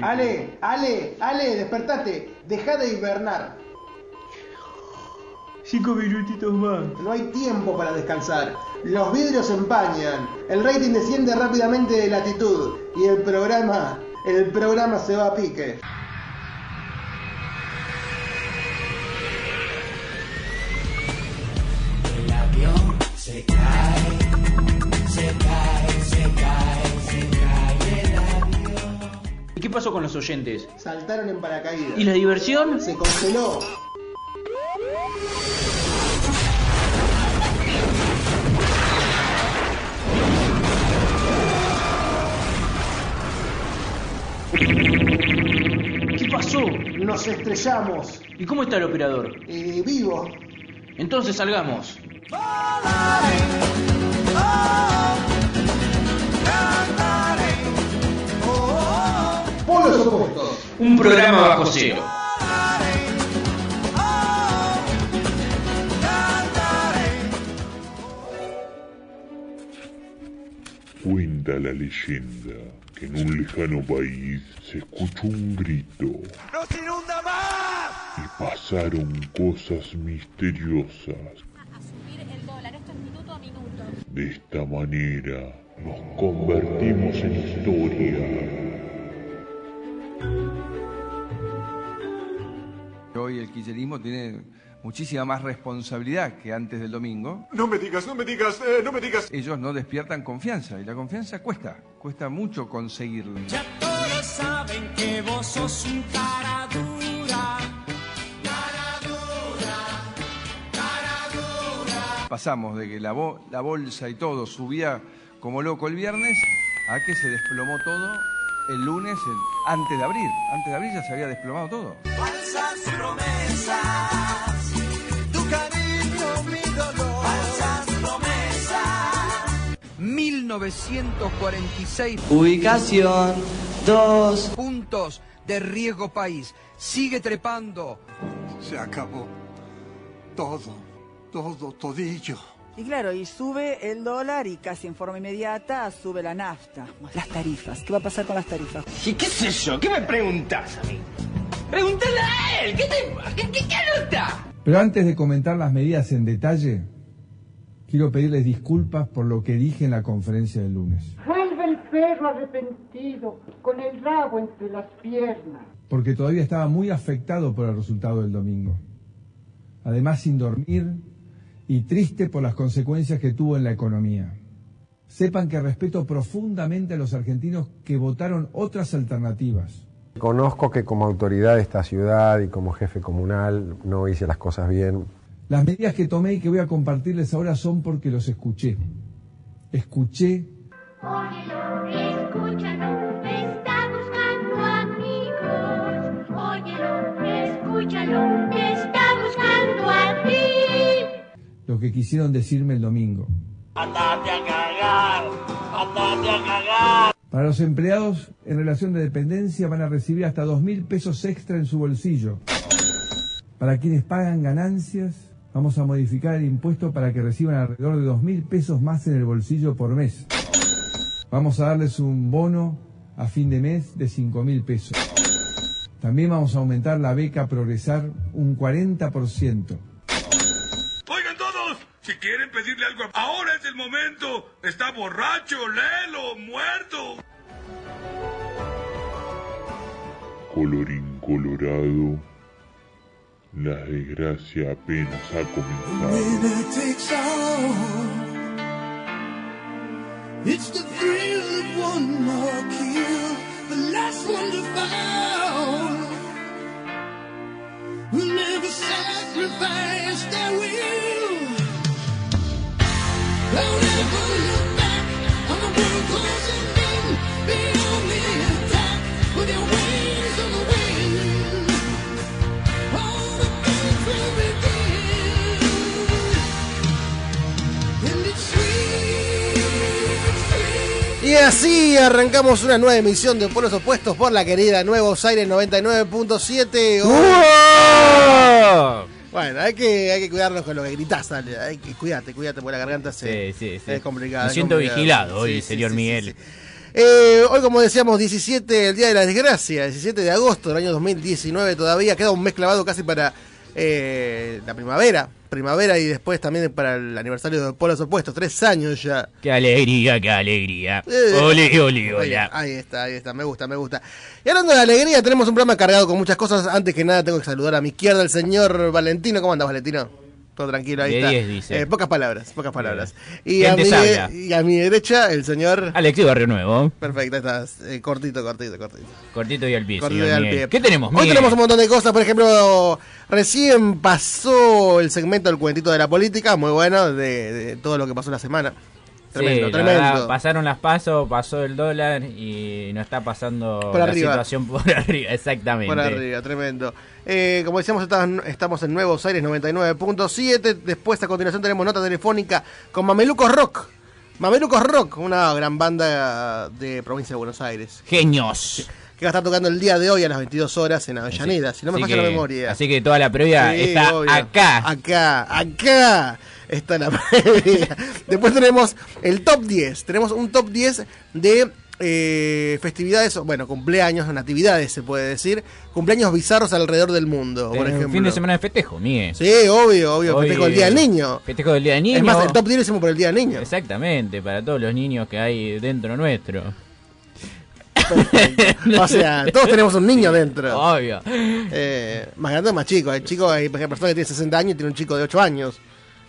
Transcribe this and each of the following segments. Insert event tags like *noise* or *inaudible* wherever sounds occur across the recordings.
Ale, Ale, Ale, despertate. Deja de hibernar. Cinco minutitos más. No hay tiempo para descansar. Los vidrios se empañan. El rating desciende rápidamente de latitud. Y el programa, el programa se va a pique. ¿Y qué pasó con los oyentes? Saltaron en paracaídas. ¿Y la diversión? Se congeló. ¿Qué pasó? Nos estrellamos. ¿Y cómo está el operador? Eh, vivo. Entonces salgamos. Polos opuestos. Un programa bajo cero. Cuenta la leyenda que en un lejano país se escuchó un grito ¡Nos inunda más! y pasaron cosas misteriosas. a subir el dólar. Esto es minuto a minuto. De esta manera nos convertimos en historia. Hoy el kirchnerismo tiene muchísima más responsabilidad que antes del domingo. No me digas, no me digas, eh, no me digas. Ellos no despiertan confianza y la confianza cuesta, cuesta mucho conseguirla. Ya todos saben que vos sos un cara Pasamos de que la, bo- la bolsa y todo subía como loco el viernes a que se desplomó todo el lunes el- antes de abrir. Antes de abrir ya se había desplomado todo. Falsas promesas. Tu cariño, mi dolor. Falsas promesas. 1946 Ubicación 2. puntos de riesgo país. Sigue trepando. Se acabó. Todo, todo, todillo. Y claro, y sube el dólar y casi en forma inmediata sube la nafta, las tarifas. ¿Qué va a pasar con las tarifas? ¿Y qué sé yo? ¿Qué me preguntas a mí? Pregúntale a él. ¿Qué te, qué, qué, qué anota? Pero antes de comentar las medidas en detalle, quiero pedirles disculpas por lo que dije en la conferencia del lunes. Vuelve el perro arrepentido, con el rabo entre las piernas. porque todavía estaba muy afectado por el resultado del domingo. Además, sin dormir y triste por las consecuencias que tuvo en la economía. Sepan que respeto profundamente a los argentinos que votaron otras alternativas. Conozco que como autoridad de esta ciudad y como jefe comunal no hice las cosas bien. Las medidas que tomé y que voy a compartirles ahora son porque los escuché. Escuché Óyelo, escúchalo, está buscando amigos. Óyelo, escúchalo, lo que quisieron decirme el domingo. Andate a cagar. Andate a cagar. Para los empleados en relación de dependencia van a recibir hasta dos mil pesos extra en su bolsillo. Para quienes pagan ganancias, vamos a modificar el impuesto para que reciban alrededor de dos mil pesos más en el bolsillo por mes. Vamos a darles un bono a fin de mes de cinco mil pesos. También vamos a aumentar la beca Progresar un 40%. Si quieren pedirle algo, ahora es el momento. Está borracho, léelo, muerto. Colorín colorado, la desgracia apenas ha comenzado. Y así arrancamos una nueva emisión de Polos Opuestos por la querida Nuevos Aires 99.7. Hoy, Bueno, hay que, hay que cuidarnos con lo que gritás, dale. Hay que cuidarte, cuidate, porque la garganta se, Sí, sí, sí. es complicada. Me siento vigilado hoy, señor Miguel. Eh, hoy, como decíamos, 17, el Día de la Desgracia, 17 de agosto del año 2019 todavía. Queda un mes clavado casi para eh, la primavera. Primavera y después también para el aniversario de Polos Opuestos. Tres años ya. Qué alegría, qué alegría. Eh, Ole, ole, Ahí, está, ahí está, me gusta, me gusta. Y hablando de alegría, tenemos un programa cargado con muchas cosas. Antes que nada, tengo que saludar a mi izquierda al señor Valentino. ¿Cómo andas, Valentino? Todo tranquilo, ahí De está. 10, dice. Eh, pocas palabras, pocas palabras. Y ¿Quién a, mi, y a mi derecha, el señor. Alexi Barrio Nuevo. Perfecto, estás. Eh, cortito, cortito, cortito. Cortito y al pie, Cortito señor y al Miguel. pie. ¿Qué tenemos, Hoy Miguel? tenemos un montón de cosas, por ejemplo, recién pasó el segmento del cuentito de la política, muy bueno, de, de todo lo que pasó la semana. Tremendo, Sí, la tremendo. verdad, pasaron las pasos, pasó el dólar y no está pasando Por la arriba. situación por *laughs* arriba, exactamente. Por arriba, tremendo. Eh, como decíamos, estamos, en Nuevos Aires 99.7. Después, a continuación, tenemos nota telefónica con Mamelucos Rock. Mamelucos Rock, una gran banda de provincia de Buenos Aires. Genios. Que va a estar tocando el día de hoy a las 22 horas en Avellaneda, si no me falla la memoria. Así que toda la previa Sí, está obvio. acá. Acá, acá está la *laughs* previa. Después tenemos el top 10. Tenemos un top 10 de eh, festividades, bueno, cumpleaños, natividades se puede decir. Cumpleaños bizarros alrededor del mundo, por ejemplo. un fin de semana de festejo, Miguel. Sí, obvio, obvio. Hoy- Festejo el Día del Niño. Festejo del Día del Niño. Es más, el top 10 lo hicimos por el Día del Niño. Exactamente, para todos los niños que hay dentro nuestro. O sea, todos tenemos un niño dentro. Obvio. Eh, más grande o más chico. Hay chicos, hay personas que tienen 60 años y tienen un chico de 8 años.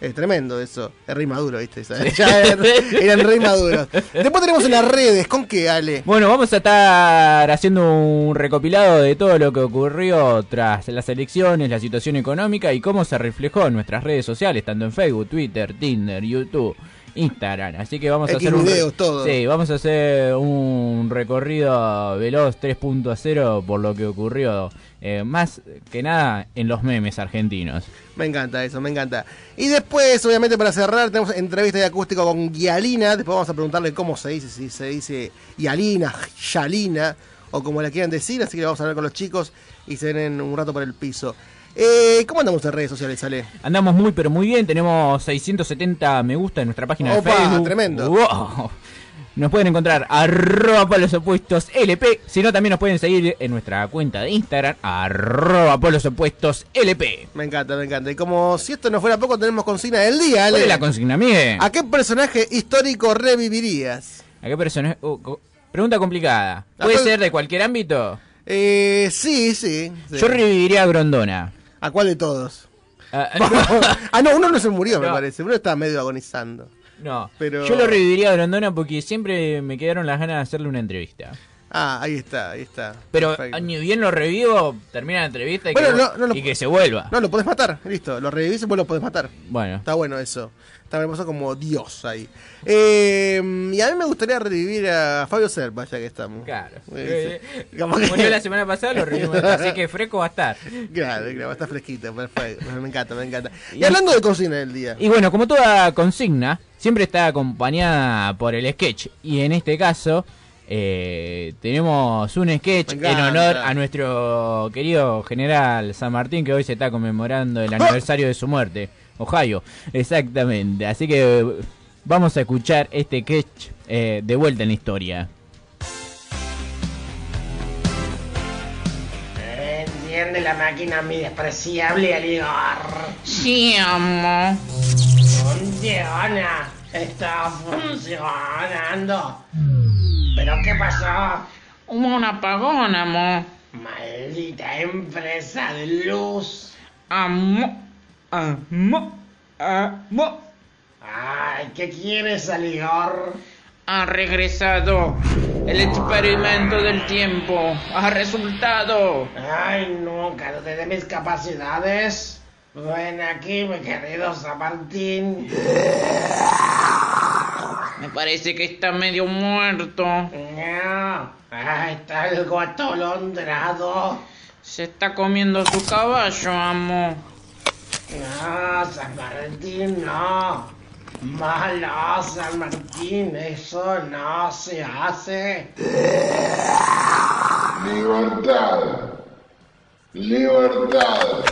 Es tremendo eso. Es re maduro, ¿viste? *laughs* Ya er- eran re maduros. Después tenemos en las redes. ¿Con qué, Ale? Bueno, vamos a estar haciendo un recopilado de todo lo que ocurrió tras las elecciones, la situación económica y cómo se reflejó en nuestras redes sociales, tanto en Facebook, Twitter, Tinder, YouTube, Instagram. Así que vamos a hacer un re- videos, todo. Sí, vamos a hacer un recorrido veloz 3.0 por lo que ocurrió eh, más que nada en los memes argentinos. Me encanta eso, me encanta. Y después, obviamente, para cerrar, tenemos entrevista de acústico con Guialina. Después vamos a preguntarle cómo se dice, si se dice Guialina, Yalina, o como la quieran decir. Así que vamos a hablar con los chicos y se ven un rato por el piso. Eh, ¿Cómo andamos en redes sociales, Ale? Andamos muy pero muy bien, tenemos 670 me gusta en nuestra página Opa, de Facebook. tremendo. Wow. Nos pueden encontrar arroba polos opuestos LP, si no también nos pueden seguir en nuestra cuenta de Instagram, arroba polos opuestos LP. Me encanta, me encanta. Y como si esto no fuera poco, tenemos consigna del día, Ale. ¿Cuál es la consigna, Miguel? ¿A qué personaje histórico revivirías? ¿A qué persona? uh, co- pregunta complicada. ¿Puede ¿A cuál- ser de cualquier ámbito? Eh, sí, sí. sí. Yo reviviría a Grondona. ¿A cuál de todos? Ah, *laughs* ah, no, uno no se murió, me parece. Uno está medio agonizando. no, Pero- yo lo reviviría a Grondona porque siempre me quedaron las ganas de hacerle una entrevista. Ah, ahí está, ahí está. Pero Perfecto. ni bien lo revivo, termina la entrevista y, Bueno, que, no, no lo- y que se vuelva. No, lo podés matar, listo. Lo revivís y vos lo podés matar. Bueno, Está bueno eso. Está hermoso como Dios ahí. Eh, y a mí me gustaría revivir a Fabio Serpa, ya que estamos. claro. Eh, sí. Como que- Murió la semana pasada, lo revivimos. así que fresco va a estar. Claro, claro, está fresquito, perfecto. Me encanta, me encanta. *laughs* Y hablando de cocina del día. Y bueno, como toda consigna, siempre está acompañada por el sketch. Y en este caso, eh, tenemos un sketch en honor a nuestro querido general San Martín, que hoy se está conmemorando el aniversario de su muerte. Ohio, exactamente. Así que vamos a escuchar este sketch eh, de vuelta en la historia. Enciende la máquina, mi despreciable aligar. Sí, amo. Funciona. Está funcionando. ¿Pero qué pasó? Hubo un apagón, amo. Maldita empresa de luz. Amo. Amo. Amo. Ay, ¿qué quieres, aligar? Ha regresado. El experimento del tiempo ha resultado. Ay, nunca dudé de mis capacidades. Ven aquí, mi querido San Martín. Me parece que está medio muerto. No, ah, está algo atolondrado. Se está comiendo su caballo, amo. No, San Martín, no. Malo, San Martín, eso no se hace. Libertad. Libertad.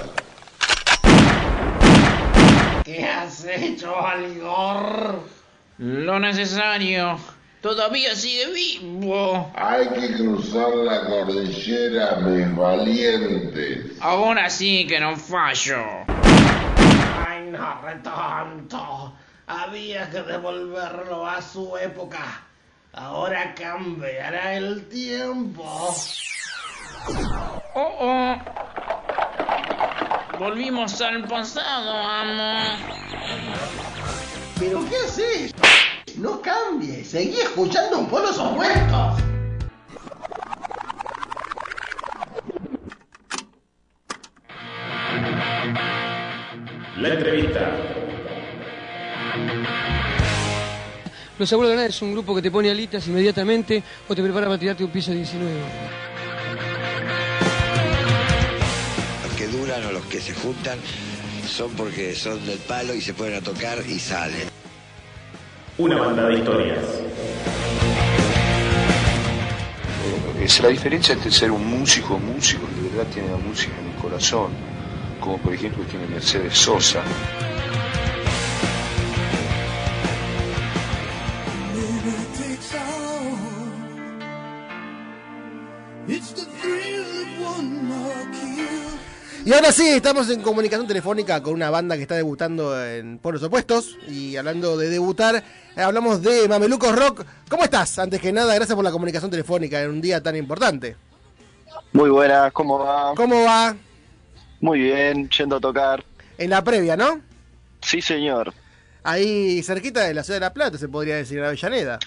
¿Qué has hecho, Aligor? Lo necesario. Todavía sigue vivo. Hay que cruzar la cordillera, mis valientes. Ahora sí que no fallo. Ay, no retonto. Había que devolverlo a su época. Ahora cambiará el tiempo. Oh, oh. Volvimos al pasado, amo. ¿Pero qué haces? No cambies, seguí escuchando un polos opuestos. La entrevista. Los Abuelos de Nada es un grupo que te pone alitas inmediatamente o te prepara para tirarte un piso 19. Los que duran o los que se juntan son porque son del palo y se ponen a tocar y salen. Una banda de historias. Es la diferencia entre ser un músico, músico que de verdad tiene la música en el corazón, como por ejemplo tiene Mercedes Sosa. It's the Y ahora sí, estamos en comunicación telefónica con una banda que está debutando en Polos Opuestos. Y hablando de debutar, eh, hablamos de Mamelucos Rock. ¿Cómo estás? Antes que nada, gracias por la comunicación telefónica en un día tan importante. Muy buenas, ¿cómo va? ¿Cómo va? Muy bien, yendo a tocar. En la previa, ¿no? Sí, señor. Ahí cerquita de la ciudad de La Plata, se podría decir, en Avellaneda.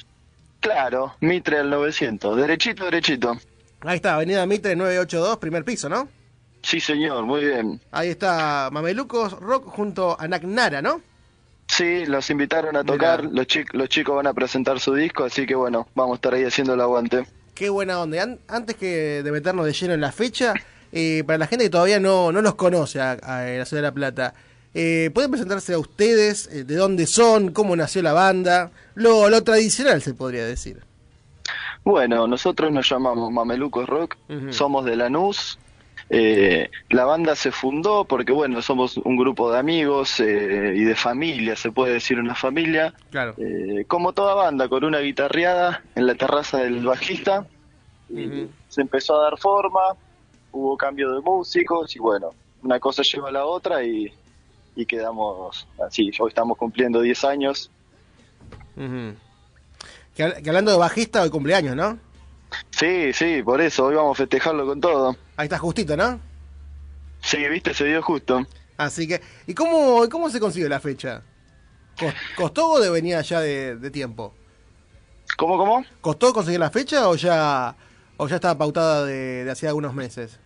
Claro, Mitre al 900, derechito, derechito. Ahí está, Avenida Mitre 982, primer piso, ¿no? Sí, señor, muy bien. Ahí está Mamelucos Rock junto a Nara, ¿no? Sí, los invitaron a tocar, los, chi- los chicos van a presentar su disco, así que bueno, vamos a estar ahí haciendo el aguante. Qué buena onda. An- antes que de meternos de lleno en la fecha, *laughs* eh, para la gente que todavía no, no los conoce a, a la ciudad de La Plata, eh, ¿pueden presentarse a ustedes? eh, ¿De dónde son? ¿Cómo nació la banda? Lo, lo tradicional se podría decir. Bueno, nosotros nos llamamos Mamelucos Rock, somos de Lanús. Eh, la banda se fundó porque, bueno, somos un grupo de amigos eh, y de familia, se puede decir una familia. Claro. Eh, como toda banda, con una guitarreada en la terraza del bajista. Y Se empezó a dar forma, hubo cambio de músicos y bueno, una cosa lleva a la otra y, y quedamos así. Hoy estamos cumpliendo 10 años. Ujú. que, que hablando de bajista, hoy cumpleaños, ¿no? Sí, sí, por eso, hoy vamos a festejarlo con todo. Ahí está justito, ¿no? Sí, viste, se dio justo. Así que, ¿y cómo, cómo se consiguió la fecha? ¿Cos- ¿Costó o de venía ya de, de tiempo? ¿Cómo, cómo? ¿Costó conseguir la fecha o ya, o ya estaba pautada de, de hacía algunos meses?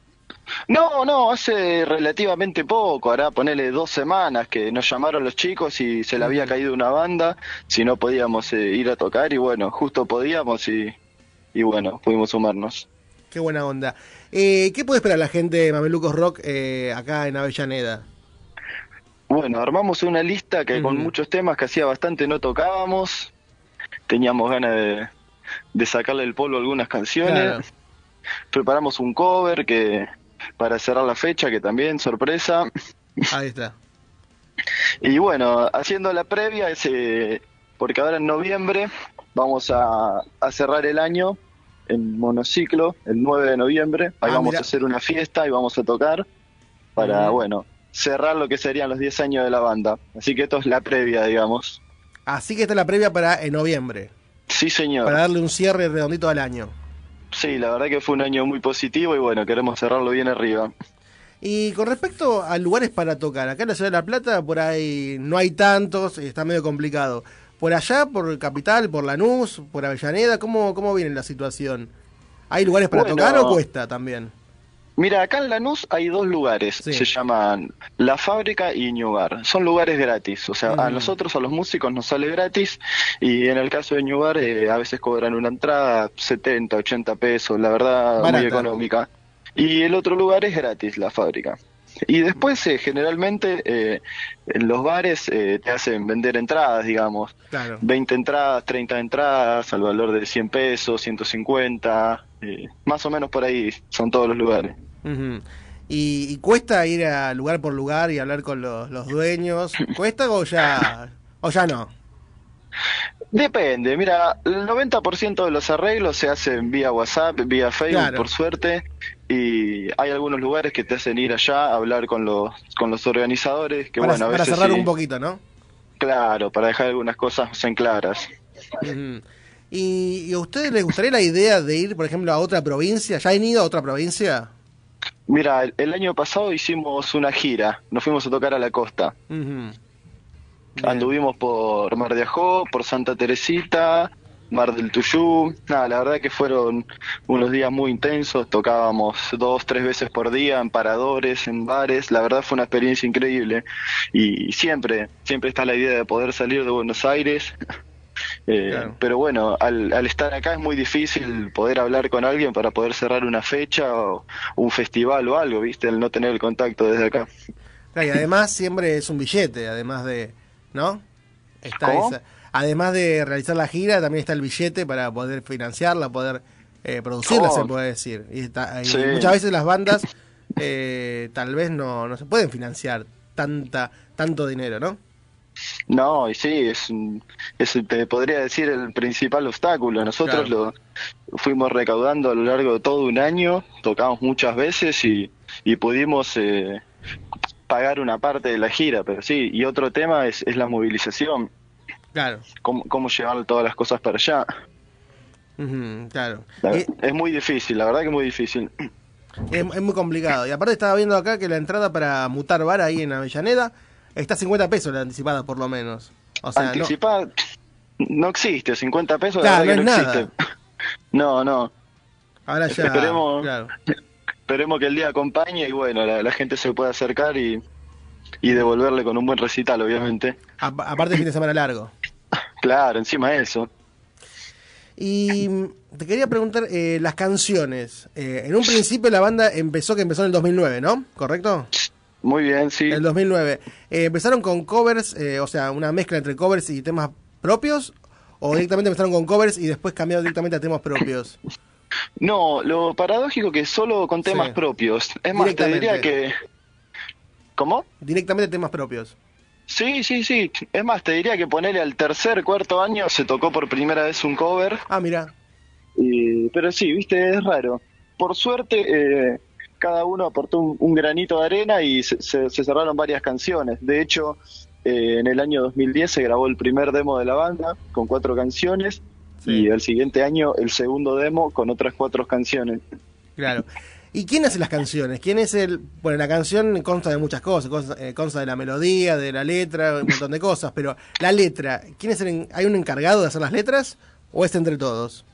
No, no, hace relativamente poco, hará ponerle dos semanas que nos llamaron los chicos y se le había caído una banda, si no podíamos eh, ir a tocar y bueno, justo podíamos y, y bueno, pudimos sumarnos. Qué buena onda. Eh, ¿Qué puede esperar la gente de Mamelucos Rock eh, acá en Avellaneda? Bueno, armamos una lista que con muchos temas que hacía bastante no tocábamos, teníamos ganas de, de sacarle el polvo a algunas canciones, Claro. preparamos un cover que para cerrar la fecha, que también, sorpresa. Ahí está. *laughs* Y bueno, haciendo la previa, ese, porque ahora en noviembre vamos a, a cerrar el año en monociclo, el 9 de noviembre. Ahí Ah, vamos a hacer una fiesta y vamos a tocar para, bueno, cerrar lo que serían los 10 años de la banda. Así que esto es la previa, digamos. Así que esta es la previa para en noviembre. Sí, señor. Para darle un cierre redondito al año. Sí, la verdad que fue un año muy positivo y bueno, queremos cerrarlo bien arriba. Y con respecto a lugares para tocar, acá en la ciudad de La Plata por ahí no hay tantos, está medio complicado. Por allá, por Capital, por Lanús, por Avellaneda, ¿cómo, cómo viene la situación? ¿Hay lugares para Bueno. tocar o cuesta también? Mira, acá en Lanús hay dos lugares, se llaman La Fábrica y Ñugar. Son lugares gratis, o sea, a Mm. nosotros, a los músicos, nos sale gratis y en el caso de Ñugar eh, a veces cobran una entrada 70, 80 pesos, la verdad Barata. muy económica. Y el otro lugar es gratis, La Fábrica. Y después, eh, generalmente, eh, en los bares eh, te hacen vender entradas, digamos. Claro. 20 entradas, 30 entradas, al valor de 100 pesos, 150, eh, más o menos por ahí son todos los lugares. Y, y cuesta ir a lugar por lugar y hablar con los, los dueños. *laughs* ¿Cuesta o ya, o ya no? Depende, mira, el 90% de los arreglos se hacen vía WhatsApp, vía Facebook, Claro. por suerte, y hay algunos lugares que te hacen ir allá a hablar con los con los organizadores, que para bueno, a para veces cerrar sí, un poquito, ¿no? claro, para dejar algunas cosas en claras. ¿Y, y a ustedes les gustaría la idea de ir, por ejemplo, a otra provincia? ¿Ya han ido a otra provincia? Mira, el, el año pasado hicimos una gira, nos fuimos a tocar a la costa. Anduvimos por Mar de Ajó, por Santa Teresita, Mar del Tuyú. Nada, la verdad que fueron unos días muy intensos. Tocábamos dos, tres veces por día en paradores, en bares. La verdad fue una experiencia increíble. Y siempre, siempre está la idea de poder salir de Buenos Aires. *laughs* Eh, Claro. Pero bueno, al, al estar acá es muy difícil poder hablar con alguien para poder cerrar una fecha o un festival o algo, ¿viste? El no tener el contacto desde acá. Claro, y además siempre es un billete, además de, ¿no? Está ¿Cómo? esa- además de realizar la gira, también está el billete para poder financiarla, poder eh, producirla, Oh. se puede decir. Y, está- y Sí. muchas veces las bandas *laughs* eh, tal vez no, no se pueden financiar tanta tanto dinero, ¿no? No, y sí, es, es te podría decir el principal obstáculo. Nosotros lo fuimos recaudando a lo largo de todo un año, tocamos muchas veces y, y pudimos eh, pagar una parte de la gira, pero sí, y otro tema es, es la movilización, Claro. cómo, cómo llevar todas las cosas para allá. Claro. La- es muy difícil, la verdad que es muy difícil. Es, es muy complicado. Y aparte estaba viendo acá que la entrada para Mutar Bar ahí en Avellaneda está a 50 pesos la anticipada por lo menos. O sea, no, Anticipar no existe, 50 pesos Claro, la verdad no que no nada. existe. *laughs* No, no. ahora ya... Esperemos, claro. esperemos que el día acompañe y bueno, la, la gente se pueda acercar y, y devolverle con un buen recital, obviamente. A- aparte fin de semana largo. Claro, encima de eso. Y te quería preguntar, eh, las canciones. Eh, en un principio la banda empezó, que empezó en el 2009, ¿no? ¿Correcto? Muy bien, sí. El 2009. Eh, ¿Empezaron con covers, o sea, una mezcla entre covers y temas propios? ¿O directamente empezaron con covers y después cambiaron directamente a temas propios? *coughs* No, lo paradójico que solo con temas Sí. propios. Es más, te diría que... ¿Cómo? Directamente temas propios. Sí, sí, sí. Es más, te diría que ponerle al tercer, cuarto año se tocó por primera vez un cover. Ah, mira. Y- pero sí, viste, es raro. Por suerte, eh, cada uno aportó un, un granito de arena y se, se- se cerraron varias canciones. De hecho, eh, en el año 2010 se grabó el primer demo de la banda con cuatro canciones y el siguiente año el segundo demo con otras cuatro canciones. Claro. ¿Y quién hace las canciones? ¿Quién es el...? Bueno, la canción consta de muchas cosas, consta, eh, consta de la melodía, de la letra, un montón de cosas, pero la letra, ¿quién es el, ¿hay un encargado de hacer las letras o es entre todos?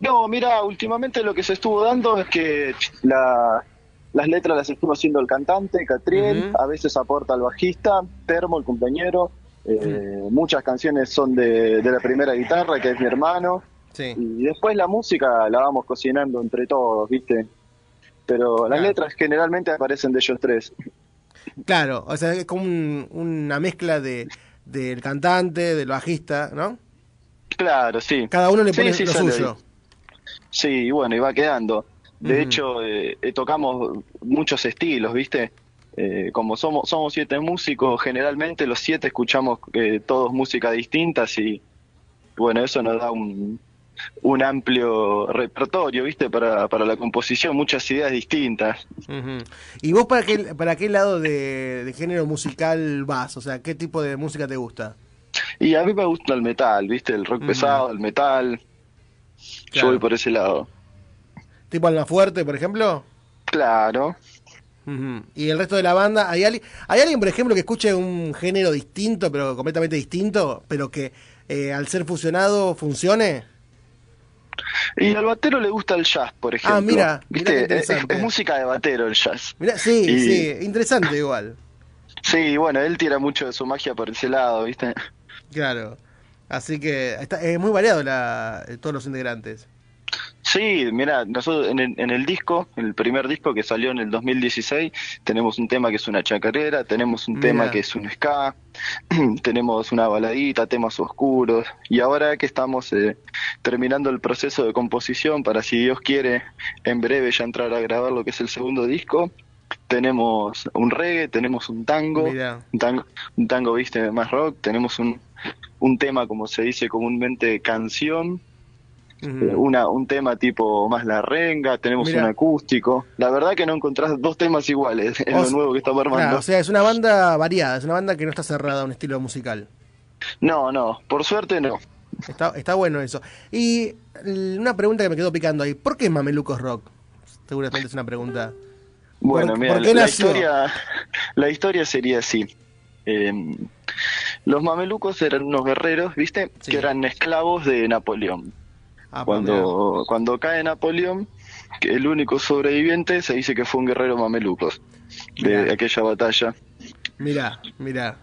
No, mira, últimamente lo que se estuvo dando es que la- las letras las estuvo haciendo el cantante, Catriel, a veces aporta el bajista, Termo, el compañero. eh, Muchas canciones son de, de la primera guitarra, que es mi hermano. Sí. Y después la música la vamos cocinando entre todos, ¿viste? Pero las letras generalmente aparecen de ellos tres. Claro, o sea, es como un- una mezcla de del cantante, del bajista, ¿no? Claro, sí. Cada uno le Sí, pone sí, lo sale suyo. Sí, y bueno, y va quedando. De hecho, eh, eh, tocamos muchos estilos, ¿viste? Eh, como somos somos siete músicos, generalmente los siete escuchamos eh, todos música distintas y bueno, eso nos da un, un amplio repertorio, ¿viste? Para, para la composición, muchas ideas distintas. ¿Y vos para qué, para qué lado de, de género musical vas? O sea, ¿qué tipo de música te gusta? Y a mí me gusta el metal, ¿viste? El rock pesado, el metal. Claro. Yo voy por ese lado. ¿Tipo Alma Fuerte, por ejemplo? Claro. ¿Y el resto de la banda? ¿Hay, alguien, ¿Hay alguien, por ejemplo, que escuche un género distinto, pero completamente distinto, pero que eh, al ser fusionado funcione? Y al batero le gusta el jazz, por ejemplo. Ah, mira, mira ¿Viste? Es- música de batero el jazz. Mirá, sí, Y- sí, interesante igual. Sí, bueno, él tira mucho de su magia por ese lado, ¿viste? Claro. Así que está, es muy variado la, todos los integrantes. Sí, mira, nosotros en el, en el disco, el primer disco que salió en el 2016, tenemos un tema que es una chacarera, tenemos un Mira. tema que es un ska, *clears throat* tenemos una baladita, temas oscuros, y ahora que estamos eh, terminando el proceso de composición para, si Dios quiere, en breve ya entrar a grabar lo que es el segundo disco, tenemos un reggae, tenemos un tango, un tango, un tango, viste, más rock, tenemos un, un tema, como se dice comúnmente, canción, una, un tema tipo más la renga, tenemos Mirá. un acústico. La verdad que no encontrás dos temas iguales en O lo nuevo que estamos armando. Claro, o sea, es una banda variada, es una banda que no está cerrada a un estilo musical. No, no, por suerte no. Está, está bueno eso. Y una pregunta que me quedó picando ahí, ¿por qué Mamelucos Rock? Seguramente es una pregunta. Bueno, ¿Por- mira, la historia, la historia sería así. Eh, los mamelucos eran unos guerreros, ¿viste? Que eran esclavos de Napoleón. Ah, cuando, cuando cae Napoleón, que el único sobreviviente se dice que fue un guerrero mamelucos de Mirá. aquella batalla. Mirá, mirá.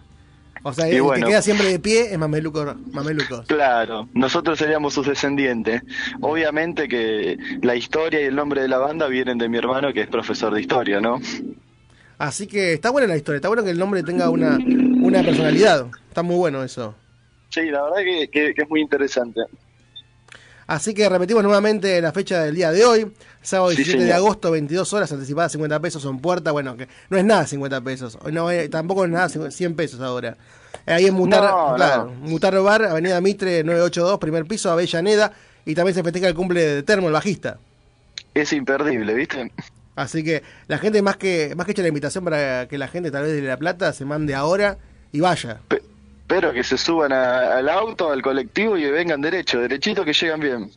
O sea, Y el bueno. que queda siempre de pie es Mameluco, Mamelucos. Claro, nosotros seríamos sus descendientes. Obviamente que la historia y el nombre de la banda vienen de mi hermano que es profesor de historia, ¿no? Así que está buena la historia, está bueno que el nombre tenga una, una personalidad. Está muy bueno eso. Sí, la verdad que, que- que es muy interesante. Así que repetimos nuevamente la fecha del día de hoy, sábado Sí, 17 de agosto, 22 horas, anticipadas 50 pesos en puerta. Bueno, que no es nada 50 pesos, no, eh, tampoco es nada 100 pesos ahora. Eh, Ahí en Mutar, No, claro, no. Mutar Bar, Avenida Mitre 982, primer piso, Avellaneda. Y también se festeja el cumple de Termo, el bajista. Es imperdible, ¿viste? Así que la gente más que más que echa la invitación para que la gente tal vez de La Plata se mande ahora y vaya. Pero que se suban a- al auto, al colectivo y vengan derecho, derechito que llegan bien.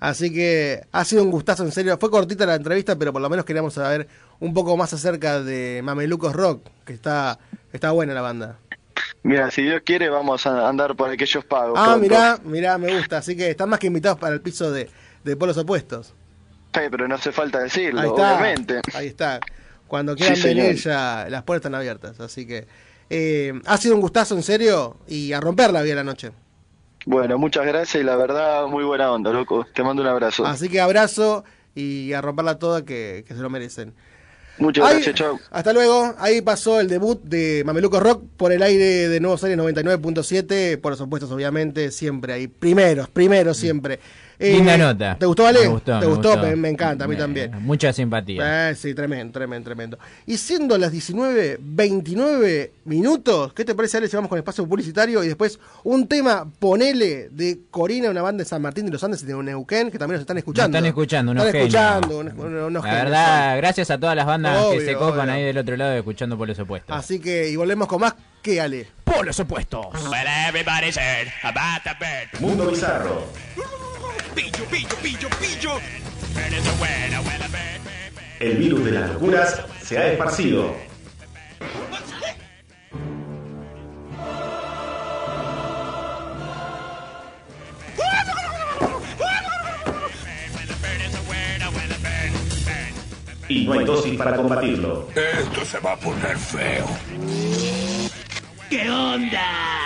Así que ha sido un gustazo, en serio. Fue cortita la entrevista, pero por lo menos queríamos saber un poco más acerca de Mamelucos Rock, que está, está buena la banda. Mira, si Dios quiere, vamos a andar por aquellos pagos. Ah, pronto. mirá, mirá, me gusta. Así que están más que invitados para el piso de, de polos opuestos. Sí, pero no hace falta decirlo, Ahí está. obviamente. Ahí está. Cuando quieran Sí, venir ya las puertas están abiertas. Así que eh, ha sido un gustazo, en serio, y a romperla bien la noche. Bueno, muchas gracias y la verdad, muy buena onda, loco. Te mando un abrazo. Así que abrazo y a romperla toda que, que se lo merecen. Muchas Ahí- gracias, chao. Hasta luego. Ahí pasó el debut de Mameluco Rock por el aire de Nuevos Aires 99.7. Por los opuestos, obviamente, siempre ahí. Primeros, primeros siempre. Eh, Linda nota. ¿Te gustó, Ale? Me gustó, ¿Te me gustó? Me, me encanta, a mí también. Mucha simpatía. Eh, sí, tremendo, tremendo, tremendo. Y siendo las 19, 29 minutos, ¿qué te parece, Ale, si vamos con espacio publicitario y después un tema, ponele, de Corina, una banda de San Martín de los Andes y de Neuquén, que también nos están escuchando. Nos están escuchando, unos Están escuchando, unos, unos La verdad, gracias a todas las bandas que se copan obvio. ahí del otro lado escuchando por los opuestos. Así que, y volvemos con más que Ale. Por los opuestos. Mundo Bizarro. Pillo, pillo, pillo, pillo. El virus de las locuras se ha esparcido. Y no hay dosis para combatirlo. Esto se va a poner feo. ¿Qué onda?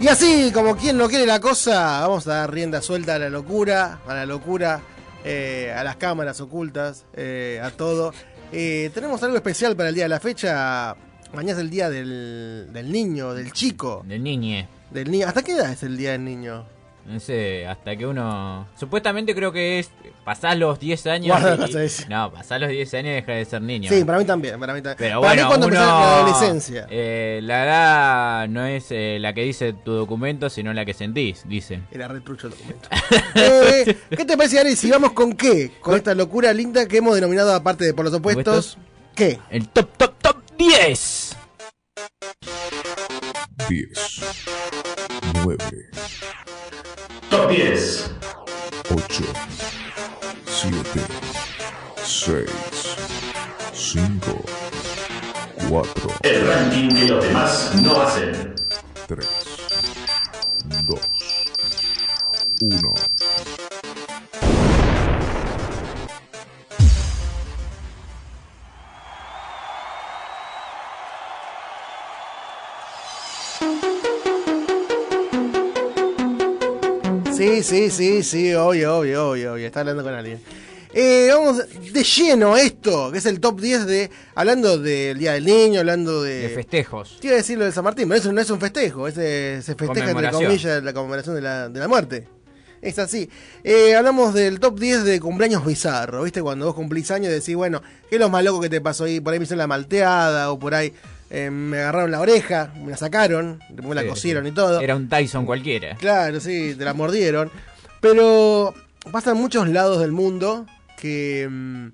Y así, como quien no quiere la cosa, vamos a dar rienda suelta a la locura, a la locura, eh, a las cámaras ocultas, eh, a todo. Eh, tenemos algo especial para el día de la fecha. Mañana es el día del, del niño, del chico. Del niñe. Del niño. ¿Hasta qué edad es el día del niño? No sé, hasta que uno... Supuestamente creo que es... Pasás los 10 años y-. No, pasás los 10 años y deja de ser niño. Sí, para mí también, para mí también. Pero para bueno, mí cuando uno, empezás la adolescencia. eh, la edad no es eh, la que dice tu documento, sino la que sentís, dicen. Era retrucho el documento. *laughs* Eh, ¿Qué te parece, Ari, si vamos con qué? Con esta locura linda que hemos denominado, aparte de por los opuestos, ¿qué? El top, top, top 10. 10, 9, Top 10. 8, 7, 6, 5, 4, El ranking que los demás no hacen. 3, 2, 1. Sí, sí, sí, sí, obvio, obvio, obvio, obvio. Está hablando con alguien. Eh, vamos de lleno a esto, que es el top 10 de. Hablando del Día del Niño, hablando de. De festejos. Quiero decir lo de San Martín, pero eso no es un festejo, ese, se festeja entre comillas la conmemoración de la, de la muerte. Es así. Eh, hablamos del top 10 de cumpleaños bizarro, ¿viste? Cuando vos cumplís años decís, bueno, ¿qué es lo más loco que te pasó ahí? Por ahí me hicieron la malteada, o por ahí eh, me agarraron la oreja, me la sacaron, me la Sí, cosieron y todo. Era un Tyson cualquiera. Claro, sí, te la mordieron. Pero pasa en muchos lados del mundo que mm,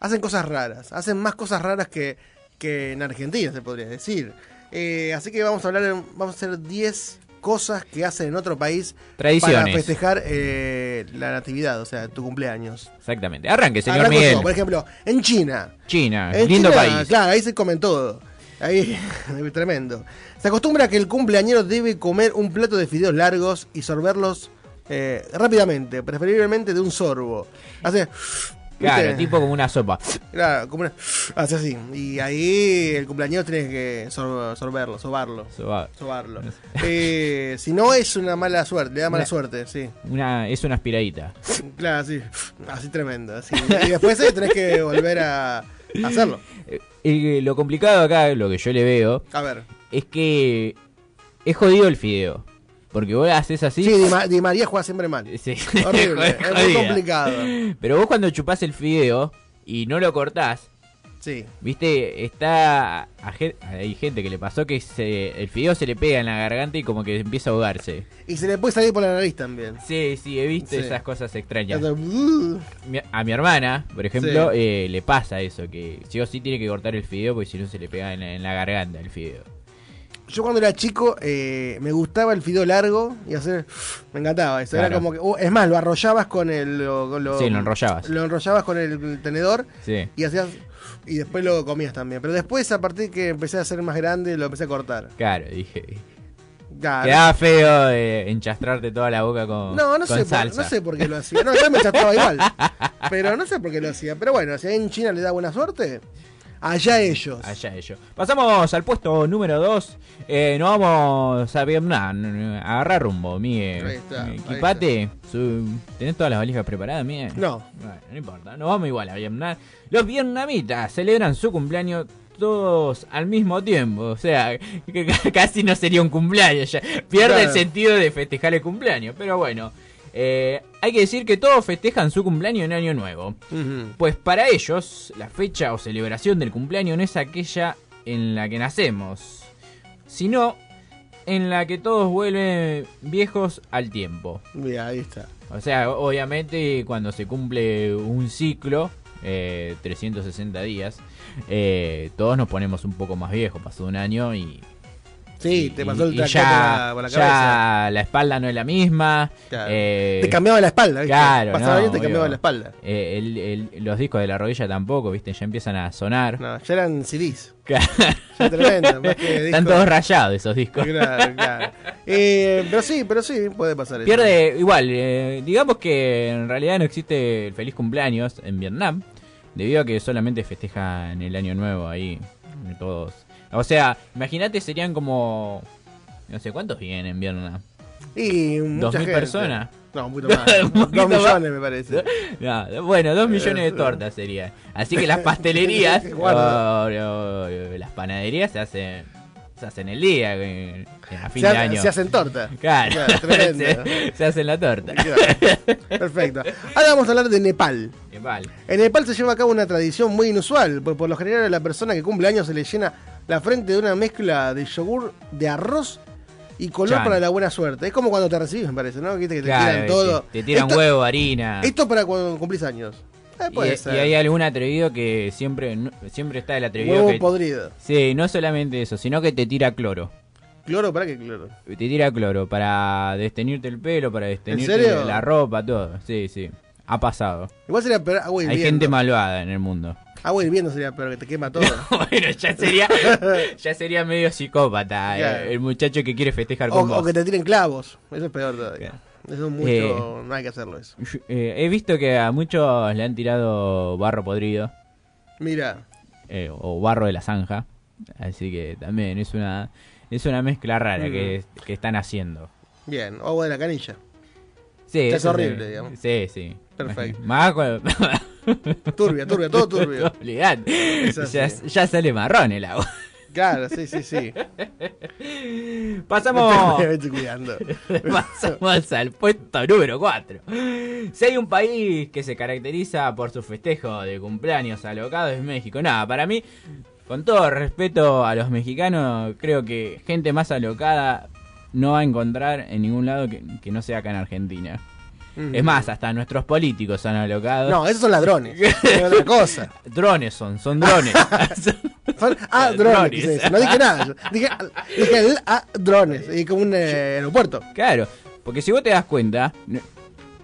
hacen cosas raras. Hacen más cosas raras que, que en Argentina, se podría decir. Eh, así que vamos a hablar, vamos a hacer 10 cosas que hacen en otro país para festejar eh, la natividad, o sea, tu cumpleaños. Exactamente. Arranque, señor Arranco Miguel. yo, por ejemplo, en China. China, En lindo China, país. Claro, ahí se comen todo. *laughs* Ahí, tremendo. Se acostumbra que el cumpleañero debe comer un plato de fideos largos y sorberlos eh, rápidamente, preferiblemente de un sorbo. Hace. Claro, ¿viste? tipo como una sopa. Claro, como una- hace así. Y ahí el cumpleañero tiene que sor- sorberlo, sobarlo. Soba- Sobarlo. Eh, si no, es una mala suerte, le da mala Una- suerte, sí. Una, es una aspiradita. Claro, así. Así tremendo. así. Y después eh, tenés que volver a hacerlo. *laughs* Eh, lo complicado acá, lo que yo le veo, A ver. es que es jodido el fideo. Porque vos haces así. Sí, Di, Ma- Di María juega siempre mal. *laughs* Sí. Horrible, *laughs* es muy complicado. Pero vos cuando chupás el fideo y no lo cortás, Sí. viste, está. hay gente que le pasó que se, el fideo se le pega en la garganta y como que empieza a ahogarse. Y se le puede salir por la nariz también. Sí, sí, he visto Sí. esas cosas extrañas. A mi hermana, por ejemplo, Sí. eh, le pasa eso, que sí o sí tiene que cortar el fideo porque si no se le pega en la, en la garganta el fideo. Yo cuando era chico eh, me gustaba el fideo largo y hacer. Me encantaba eso. Era como que. uh, es más, lo arrollabas con el. Lo, con lo- Sí, lo enrollabas. Lo enrollabas con el tenedor Sí. y hacías. Y después lo comías también. Pero después, a partir que empecé a ser más grande, lo empecé a cortar. Claro, dije. Claro. Quedaba feo eh, enchastrarte toda la boca con, No, no con sé, por, no sé por qué lo hacía. No, después me chateaba igual. *laughs* Pero no sé por qué lo hacía. Pero bueno, si en China le da buena suerte, allá ellos. Allá ellos. Pasamos al puesto número 2. nos vamos a Vietnam. A agarrar rumbo, Miguel. Ahí está, ahí Equipate. Su- ¿Tenés todas las valijas preparadas, Miguel? No. Bueno, no importa. Nos vamos igual a Vietnam. Los vietnamitas celebran su cumpleaños todos al mismo tiempo. O sea, *laughs* casi no sería un cumpleaños ya. Pierde el sentido de festejar el cumpleaños. Pero bueno. Eh, hay que decir que todos festejan su cumpleaños en Año Nuevo. Pues para ellos, la fecha o celebración del cumpleaños no es aquella en la que nacemos, sino en la que todos vuelven viejos al tiempo. Mira, ahí está. O sea, obviamente cuando se cumple un ciclo, eh, 360 días, eh, todos nos ponemos un poco más viejos, pasó un año y... Sí, te pasó el tractor ya, por la, ya cabeza. la espalda no es la misma. Claro. eh, Te cambiaba la espalda, ¿viste? Claro, Pasaba no, bien, te obvio. cambiaba la espalda. Eh, el- el- los discos de la rodilla tampoco, ¿viste? Ya empiezan a sonar. No, ya eran CDs. *laughs* Claro. Ya tremendo, más que Están todos rayados esos discos. Claro, claro. *laughs* Eh, pero sí, pero sí, puede pasar eso. Pierde, igual, eh, digamos que en realidad no existe el feliz cumpleaños en Vietnam, debido a que solamente festejan el año nuevo ahí, todos. O sea, imagínate, serían como, no sé, ¿cuántos viven en Vietnam? Y mucha ¿Dos mil personas? No, un poquito más. *laughs* Dos más. millones, me parece. *laughs* No, bueno, dos millones de Eh, tortas sería. Así que las *laughs* pastelerías, Guarda. o- o- las panaderías se hacen, se hacen el día, a fin Se, de ha- año. se hacen torta. Claro, Claro, tremendo. se, se hacen la torta. Perfecto. Ahora vamos a hablar de Nepal. Nepal. En Nepal se lleva a cabo una tradición muy inusual. Por, por lo general a la persona que cumple años se le llena la frente de una mezcla de yogur, de arroz y color Chan. para la buena suerte. Es como cuando te recibís, me parece, ¿no? Que te Claro, tiran todo. Te, te tiran Esto- huevo, harina. Esto para cuando cumplís años. Eh, y, puede y ser. hay algún atrevido que siempre siempre está el atrevido Huevo que podrido. Sí, no solamente eso, sino que te tira cloro. ¿Cloro? ¿Para qué cloro? Te tira cloro para desteñirte el pelo, para desteñirte serio? la ropa, todo. Sí, sí. Ha pasado. Igual sería peor agua Hay hirviendo. gente malvada en el mundo. Agua hirviendo sería peor, que te quema todo. *laughs* bueno, ya sería *laughs* ya sería medio psicópata eh, Claro. el muchacho que quiere festejar o, con vos. o que te tiren clavos. Eso es peor todavía. Eso es mucho. Eh, no hay que hacerlo eso. Eh, he visto que a muchos le han tirado barro podrido Mira. eh, o barro de la zanja, así que también es una es una mezcla rara Mm. que, que están haciendo. Bien. Agua de la canilla. Sí, es horrible, sí. digamos. Sí, sí. Perfecto. *laughs* Más cuando- *laughs* Turbia, turbia, todo turbio. *laughs* Ya, ya sale marrón el agua. Claro, sí, sí, sí. Pasamos. Me estoy cuidando. Pasamos al puesto número 4. Si hay un país que se caracteriza por su festejo de cumpleaños alocado es México. Nada, para mí, con todo respeto a los mexicanos, creo que gente más alocada no va a encontrar en ningún lado que, que no sea acá en Argentina. Mm. Es más, hasta nuestros políticos son alocados. No, esos son ladrones. Es otra cosa. *laughs* Drones son, son drones. *laughs* Son ah, drones. No dije nada. yo Dije, dije ah, drones. Y como un eh, aeropuerto. Claro, porque si vos te das cuenta,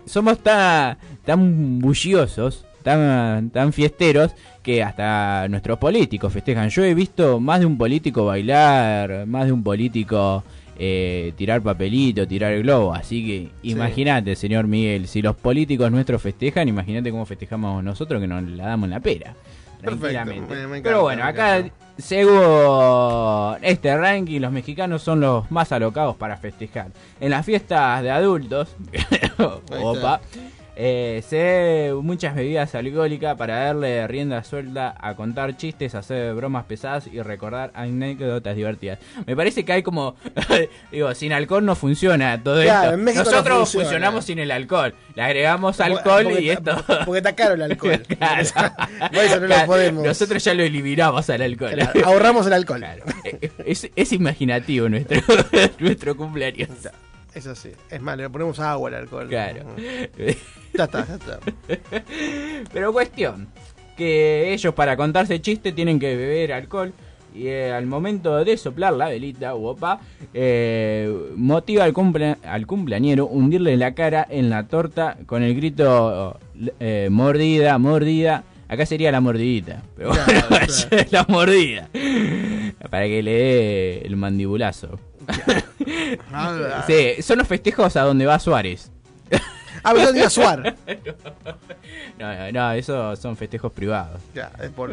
somos tan, tan bulliosos, tan, tan fiesteros, que hasta nuestros políticos festejan. Yo he visto más de un político bailar, más de un político eh, tirar papelito, tirar el globo. Así que imagínate, señor Miguel, si los políticos nuestros festejan, imagínate cómo festejamos nosotros que nos la damos en la pera. Perfecto, Tranquilamente. me- me encanta, Pero bueno, acá, según este ranking, los mexicanos son los más alocados para festejar. En las fiestas de adultos, *coughs* opa, eh, se muchas bebidas alcohólicas para darle rienda suelta a contar chistes, hacer bromas pesadas y recordar anécdotas divertidas. Me parece que hay como, *laughs* digo, sin alcohol no funciona todo Claro, esto. no Nosotros funciona. funcionamos sin el alcohol. Le agregamos alcohol Porque- y esto. Porque está caro el alcohol. *laughs* Claro. *laughs* Eso no lo podemos. Nosotros ya lo eliminamos al alcohol. Ahorramos el alcohol. Es, es imaginativo nuestro, nuestro cumpleaños. Eso sí. Es más, le ponemos agua al alcohol. Claro. *laughs* Ya está, ya está. Pero cuestión, que ellos para contarse chiste tienen que beber alcohol y eh, al momento de soplar la velita, opa, eh, motiva al, cumple- al cumpleañero hundirle la cara en la torta con el grito eh, mordida, mordida. Acá sería la mordidita, pero *laughs* bueno, *laughs* la mordida. Para que le dé el mandibulazo. *laughs* Sí, son los festejos a donde va Suárez. Ah, pero yo digo Suar. No, no, no, esos son festejos privados. Ya, es por.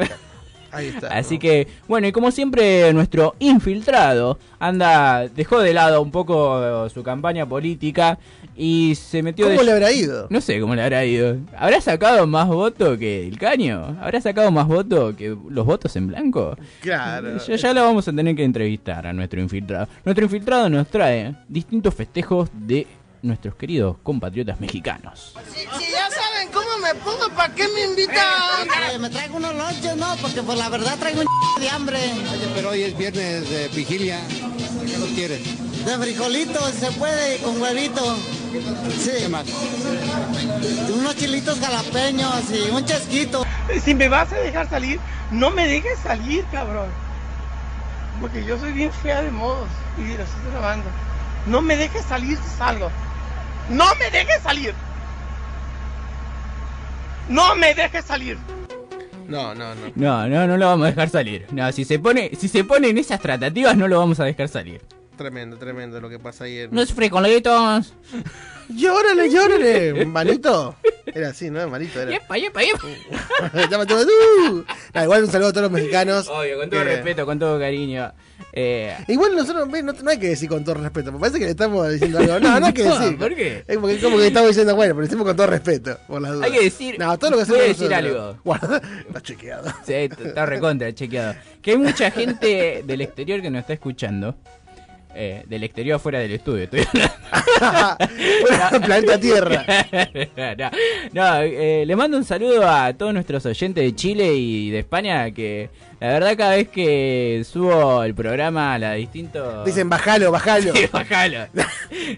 Ahí está. Así que, bueno, y como siempre, nuestro infiltrado anda, dejó de lado un poco su campaña política y se metió ¿Cómo de- le habrá ido? No sé cómo le habrá ido. ¿Habrá sacado más votos que el caño? ¿Habrá sacado más votos que los votos en blanco? Claro. Ya, ya lo vamos a tener que entrevistar a nuestro infiltrado. Nuestro infiltrado nos trae distintos festejos de nuestros queridos compatriotas mexicanos. Si, si ya saben cómo me pongo, ¿para qué me invitan? me traigo unos lonches, ¿no? Porque pues la verdad traigo un de hambre. Oye, pero hoy es viernes de vigilia. ¿Qué los quieres? De frijolitos, se puede, con huevito. Sí. ¿Qué más? Unos chilitos jalapeños y un chesquito. Si me vas a dejar salir, no me dejes salir, cabrón. Porque yo soy bien fea de modos y lo estoy grabando. No me dejes salir, salgo. No me dejes salir. No me dejes salir. No, no, no. No, no, no lo vamos a dejar salir. No, si se pone, si se pone en esas tratativas no lo vamos a dejar salir. Tremendo, tremendo lo que pasa ahí en... Los frijolitos. *laughs* ¡Llórale, llórale! ¿Manito? Era así, ¿no? Manito era. Yepa, yepa, yepa. *laughs* Igual un saludo a todos los mexicanos. Obvio, con todo que- respeto, con todo cariño. Eh, Igual nosotros no, no hay que decir con todo respeto, me parece que le estamos diciendo algo. No, no hay que No, decir. ¿por qué? Es porque como que estamos diciendo, bueno, pero decimos con todo respeto, por las dudas. Hay que decir- No, todo lo que voy a hacemos decir nosotros. algo. Guarda, está chequeado. sí, está recontra, chequeado. Que hay mucha gente del exterior que nos está escuchando. Eh, del exterior fuera del estudio, estoy *laughs* *laughs* Planeta Tierra. *laughs* no, no, eh, le mando un saludo a todos nuestros oyentes de Chile y de España que la verdad cada vez que subo el programa a la distintos... Dicen, bajalo, bajalo. Sí, bajalo.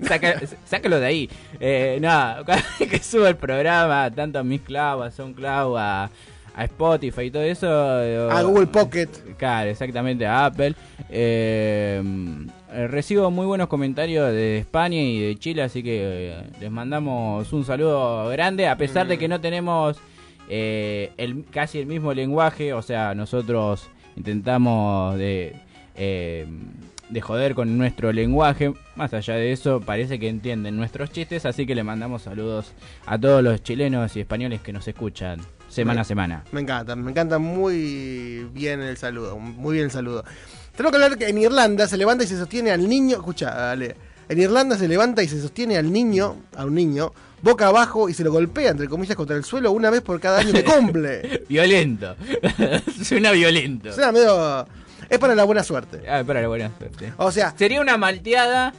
Saca- sácalo de ahí. Eh, no, cada vez que subo el programa, tanto a Miss Cloud, a SoundCloud, a, a Spotify y todo eso. A Google Pocket. Claro, exactamente, a Apple. eh, eh, recibo muy buenos comentarios de España y de Chile, así que eh, les mandamos un saludo grande, a pesar de que no tenemos eh, el, casi el mismo lenguaje, o sea, nosotros intentamos de, eh, de joder con nuestro lenguaje, más allá de eso, parece que entienden nuestros chistes, así que le mandamos saludos a todos los chilenos y españoles que nos escuchan semana a semana. Me encanta, me encanta muy bien el saludo, muy bien el saludo. Tenemos que hablar que en Irlanda se levanta y se sostiene al niño, escucha, dale, en Irlanda se levanta y se sostiene al niño, a un niño, boca abajo y se lo golpea, entre comillas, contra el suelo una vez por cada año que cumple. *laughs* Violento. *laughs* Suena violento. Suena medio... Es para la buena suerte. Ah, para la buena suerte. O sea, Sería una malteada.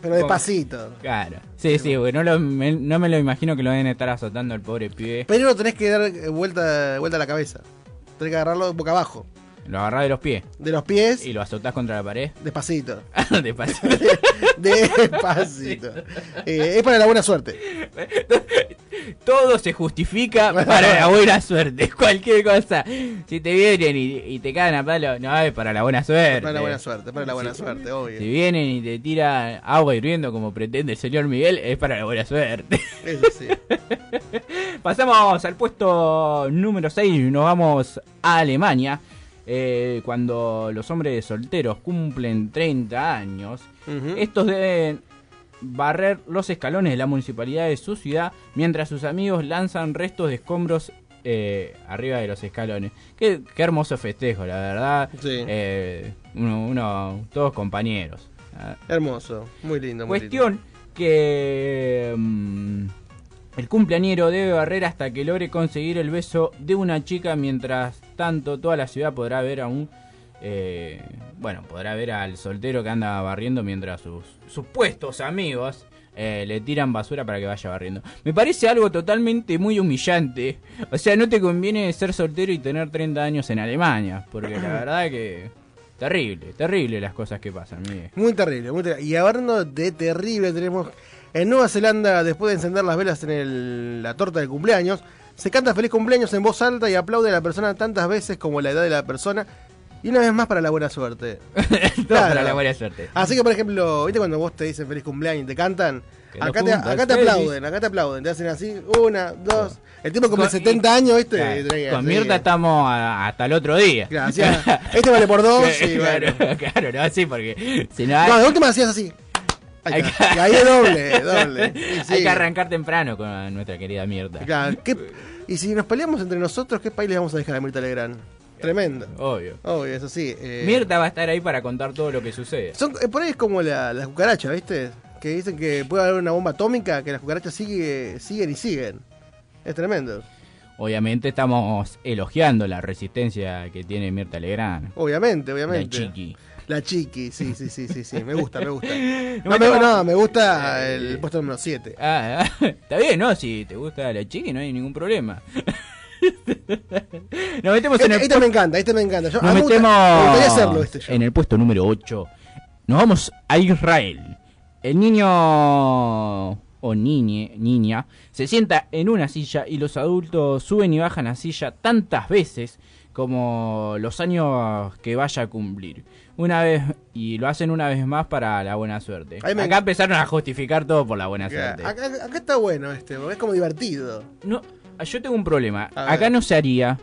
pero despacito. Claro. Sí, sí, porque no, lo- me, no me lo imagino que lo deben estar azotando al pobre pibe. Pero tenés que dar eh, vuelta, vuelta a la cabeza. Tenés que agarrarlo boca abajo. Lo agarrás de los pies. De los pies, Y lo azotás contra la pared. despacito. *laughs* Despacito. *laughs* Despacito. Eh, es para la buena suerte. *laughs* Todo se justifica para la buena suerte. Cualquier cosa. Si te vienen y, y te caen a palo, no es para la buena suerte. Para la buena suerte, para la buena Si- suerte, obvio. Si vienen y te tiran agua hirviendo como pretende el señor Miguel, es para la buena suerte. Eso sí. Pasamos al puesto número 6 y nos vamos a Alemania. Eh, cuando los hombres solteros cumplen 30 años, estos deben barrer los escalones de la municipalidad de su ciudad mientras sus amigos lanzan restos de escombros eh, arriba de los escalones. Qué, qué hermoso festejo, la verdad. Sí. Eh, uno, uno- todos compañeros. Ah, Hermoso. Muy lindo, muy lindo. Cuestión que mm, el cumpleañero debe barrer hasta que logre conseguir el beso de una chica. Mientras tanto, toda la ciudad podrá ver a un. eh, bueno, podrá ver al soltero que anda barriendo mientras sus supuestos amigos eh, le tiran basura para que vaya barriendo. Me parece algo totalmente muy humillante. O sea, no te conviene ser soltero y tener 30 años en Alemania. Porque la verdad que. Terrible, terrible las cosas que pasan. Muy terrible, muy terrible. Y hablando de terrible, tenemos en Nueva Zelanda, después de encender las velas en el- la torta de cumpleaños, se canta feliz cumpleaños en voz alta y aplaude a la persona tantas veces como la edad de la persona. Y una vez más para la buena suerte. *laughs* Todo Claro. para la buena suerte. Así que, por ejemplo, ¿viste cuando vos te dicen feliz cumpleaños y te cantan? Acá te, acá te aplauden, acá te aplauden, te hacen así, una, dos. El tipo como Con- 70 años, ¿viste? Claro, con Mirta estamos a- hasta el otro día. Claro, hacía, este vale por *laughs* dos y claro, bueno. claro, no, sí, porque si no hay, No, de última hacías así. Hay está. Y ahí es doble, *laughs* doble. Y hay que arrancar temprano con nuestra querida Mirta. Claro, ¿qué- y si nos peleamos entre nosotros, ¿qué país le vamos a dejar a Mirta Legrand? Tremendo. Obvio. Obvio, eso sí. eh, Mirta va a estar ahí para contar todo lo que sucede. Son, eh, por ahí es como la, las cucarachas, ¿viste? Que dicen que puede haber una bomba atómica, que las cucarachas sigue, siguen y siguen. Es tremendo. Obviamente estamos elogiando la resistencia que tiene Mirta Legrand. Obviamente, obviamente. La chiqui. La chiqui, sí, sí, sí, sí, sí. Me gusta, me gusta. *laughs* No No, me no, me gusta el puesto número 7. Ah, ah, *laughs* está bien, ¿no? Si te gusta la chiqui no hay ningún problema. *laughs* Nos metemos en Este, el este me encanta, este me encanta. Yo, Nos gusta- metemos hacerlo este yo. en el puesto número 8. Nos vamos a Israel. El niño o niñe, niña se sienta en una silla y los adultos suben y bajan la silla tantas veces como los años que vaya a cumplir. Una vez y lo hacen una vez más para la buena suerte. Me- Acá empezaron a justificar todo por la buena suerte. acá- acá está bueno este, porque es como divertido. No, yo tengo un problema. A ver. Acá no se haría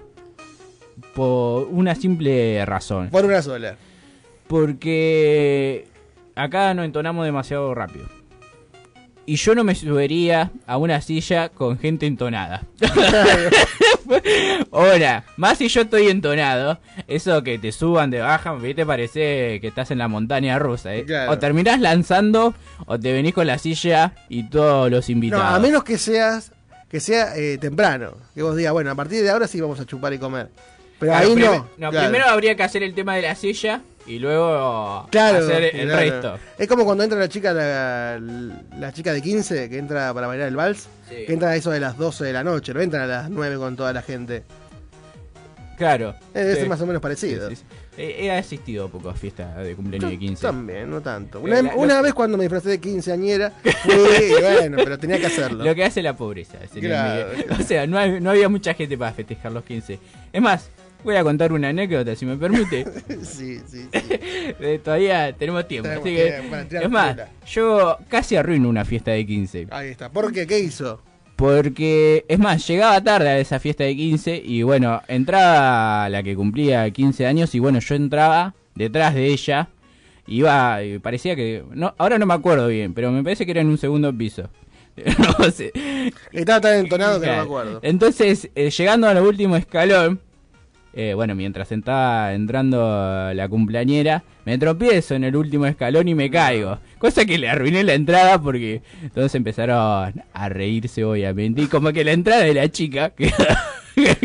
por una simple razón. Por una sola. Porque acá no entonamos demasiado rápido. Y yo no me subiría a una silla con gente entonada. *laughs* Ahora, más si yo estoy entonado, eso que te suban, te bajan, ¿viste? Parece que estás en la montaña rusa, ¿eh? Claro. O terminás lanzando, o te venís con la silla y todos los No, invitados. a menos que seas que sea eh, temprano. Que vos digas, bueno, a partir de ahora sí vamos a chupar y comer. Pero Claro, ahí no. no, Claro. primero habría que hacer el tema de la silla y luego Claro, hacer el claro. resto. Es como cuando entra la chica, la, la chica de 15, que entra para bailar el vals, Sí. que entra a eso de las 12 de la noche, no entra a las 9 con toda la gente. Claro. Debe Sí. ser más o menos parecido. Sí. He, asistido a pocas fiestas de cumpleaños de 15. También, no tanto. Una, la- una lo- vez cuando me disfracé de quinceañera, *laughs* fui, bueno, pero tenía que hacerlo. Lo que hace la pobreza, Claro. Miguel. O sea, no, hay- no había mucha gente para festejar los 15. Es más, voy a contar una anécdota, si me permite. *laughs* sí, sí, sí. *laughs* Eh, Todavía tenemos tiempo. Tenemos así que, tiempo para tirar es más, yo casi arruino una fiesta de 15. Ahí está. ¿Por qué? ¿Qué hizo? Porque, es más, llegaba tarde a esa fiesta de 15 y bueno, entraba la que cumplía 15 años y bueno, yo entraba detrás de ella. Iba, y parecía que... no Ahora no me acuerdo bien, pero me parece que era en un segundo piso. *laughs* no sé. Estaba tan entonado que no me acuerdo. Entonces, eh, llegando al último escalón, eh, bueno, mientras estaba entrando la cumpleañera, me tropiezo en el último escalón y me caigo. Cosa que le arruiné la entrada porque todos empezaron a reírse, obviamente. Y como que la entrada de la chica *laughs* quedó,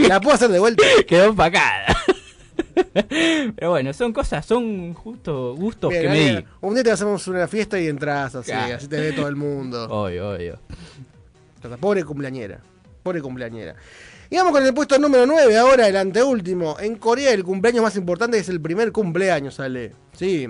La puedo hacer de vuelta. quedó opacada. Pero bueno, son cosas, son justo gustos Bien, que me di. Un día te hacemos una fiesta y entras así, Claro. así te ve todo el mundo. Obvio, obvio. Pobre cumpleañera. Pobre cumpleañera. Y vamos con el puesto número 9, ahora el anteúltimo. En Corea el cumpleaños más importante es el primer cumpleaños, sale. Sí.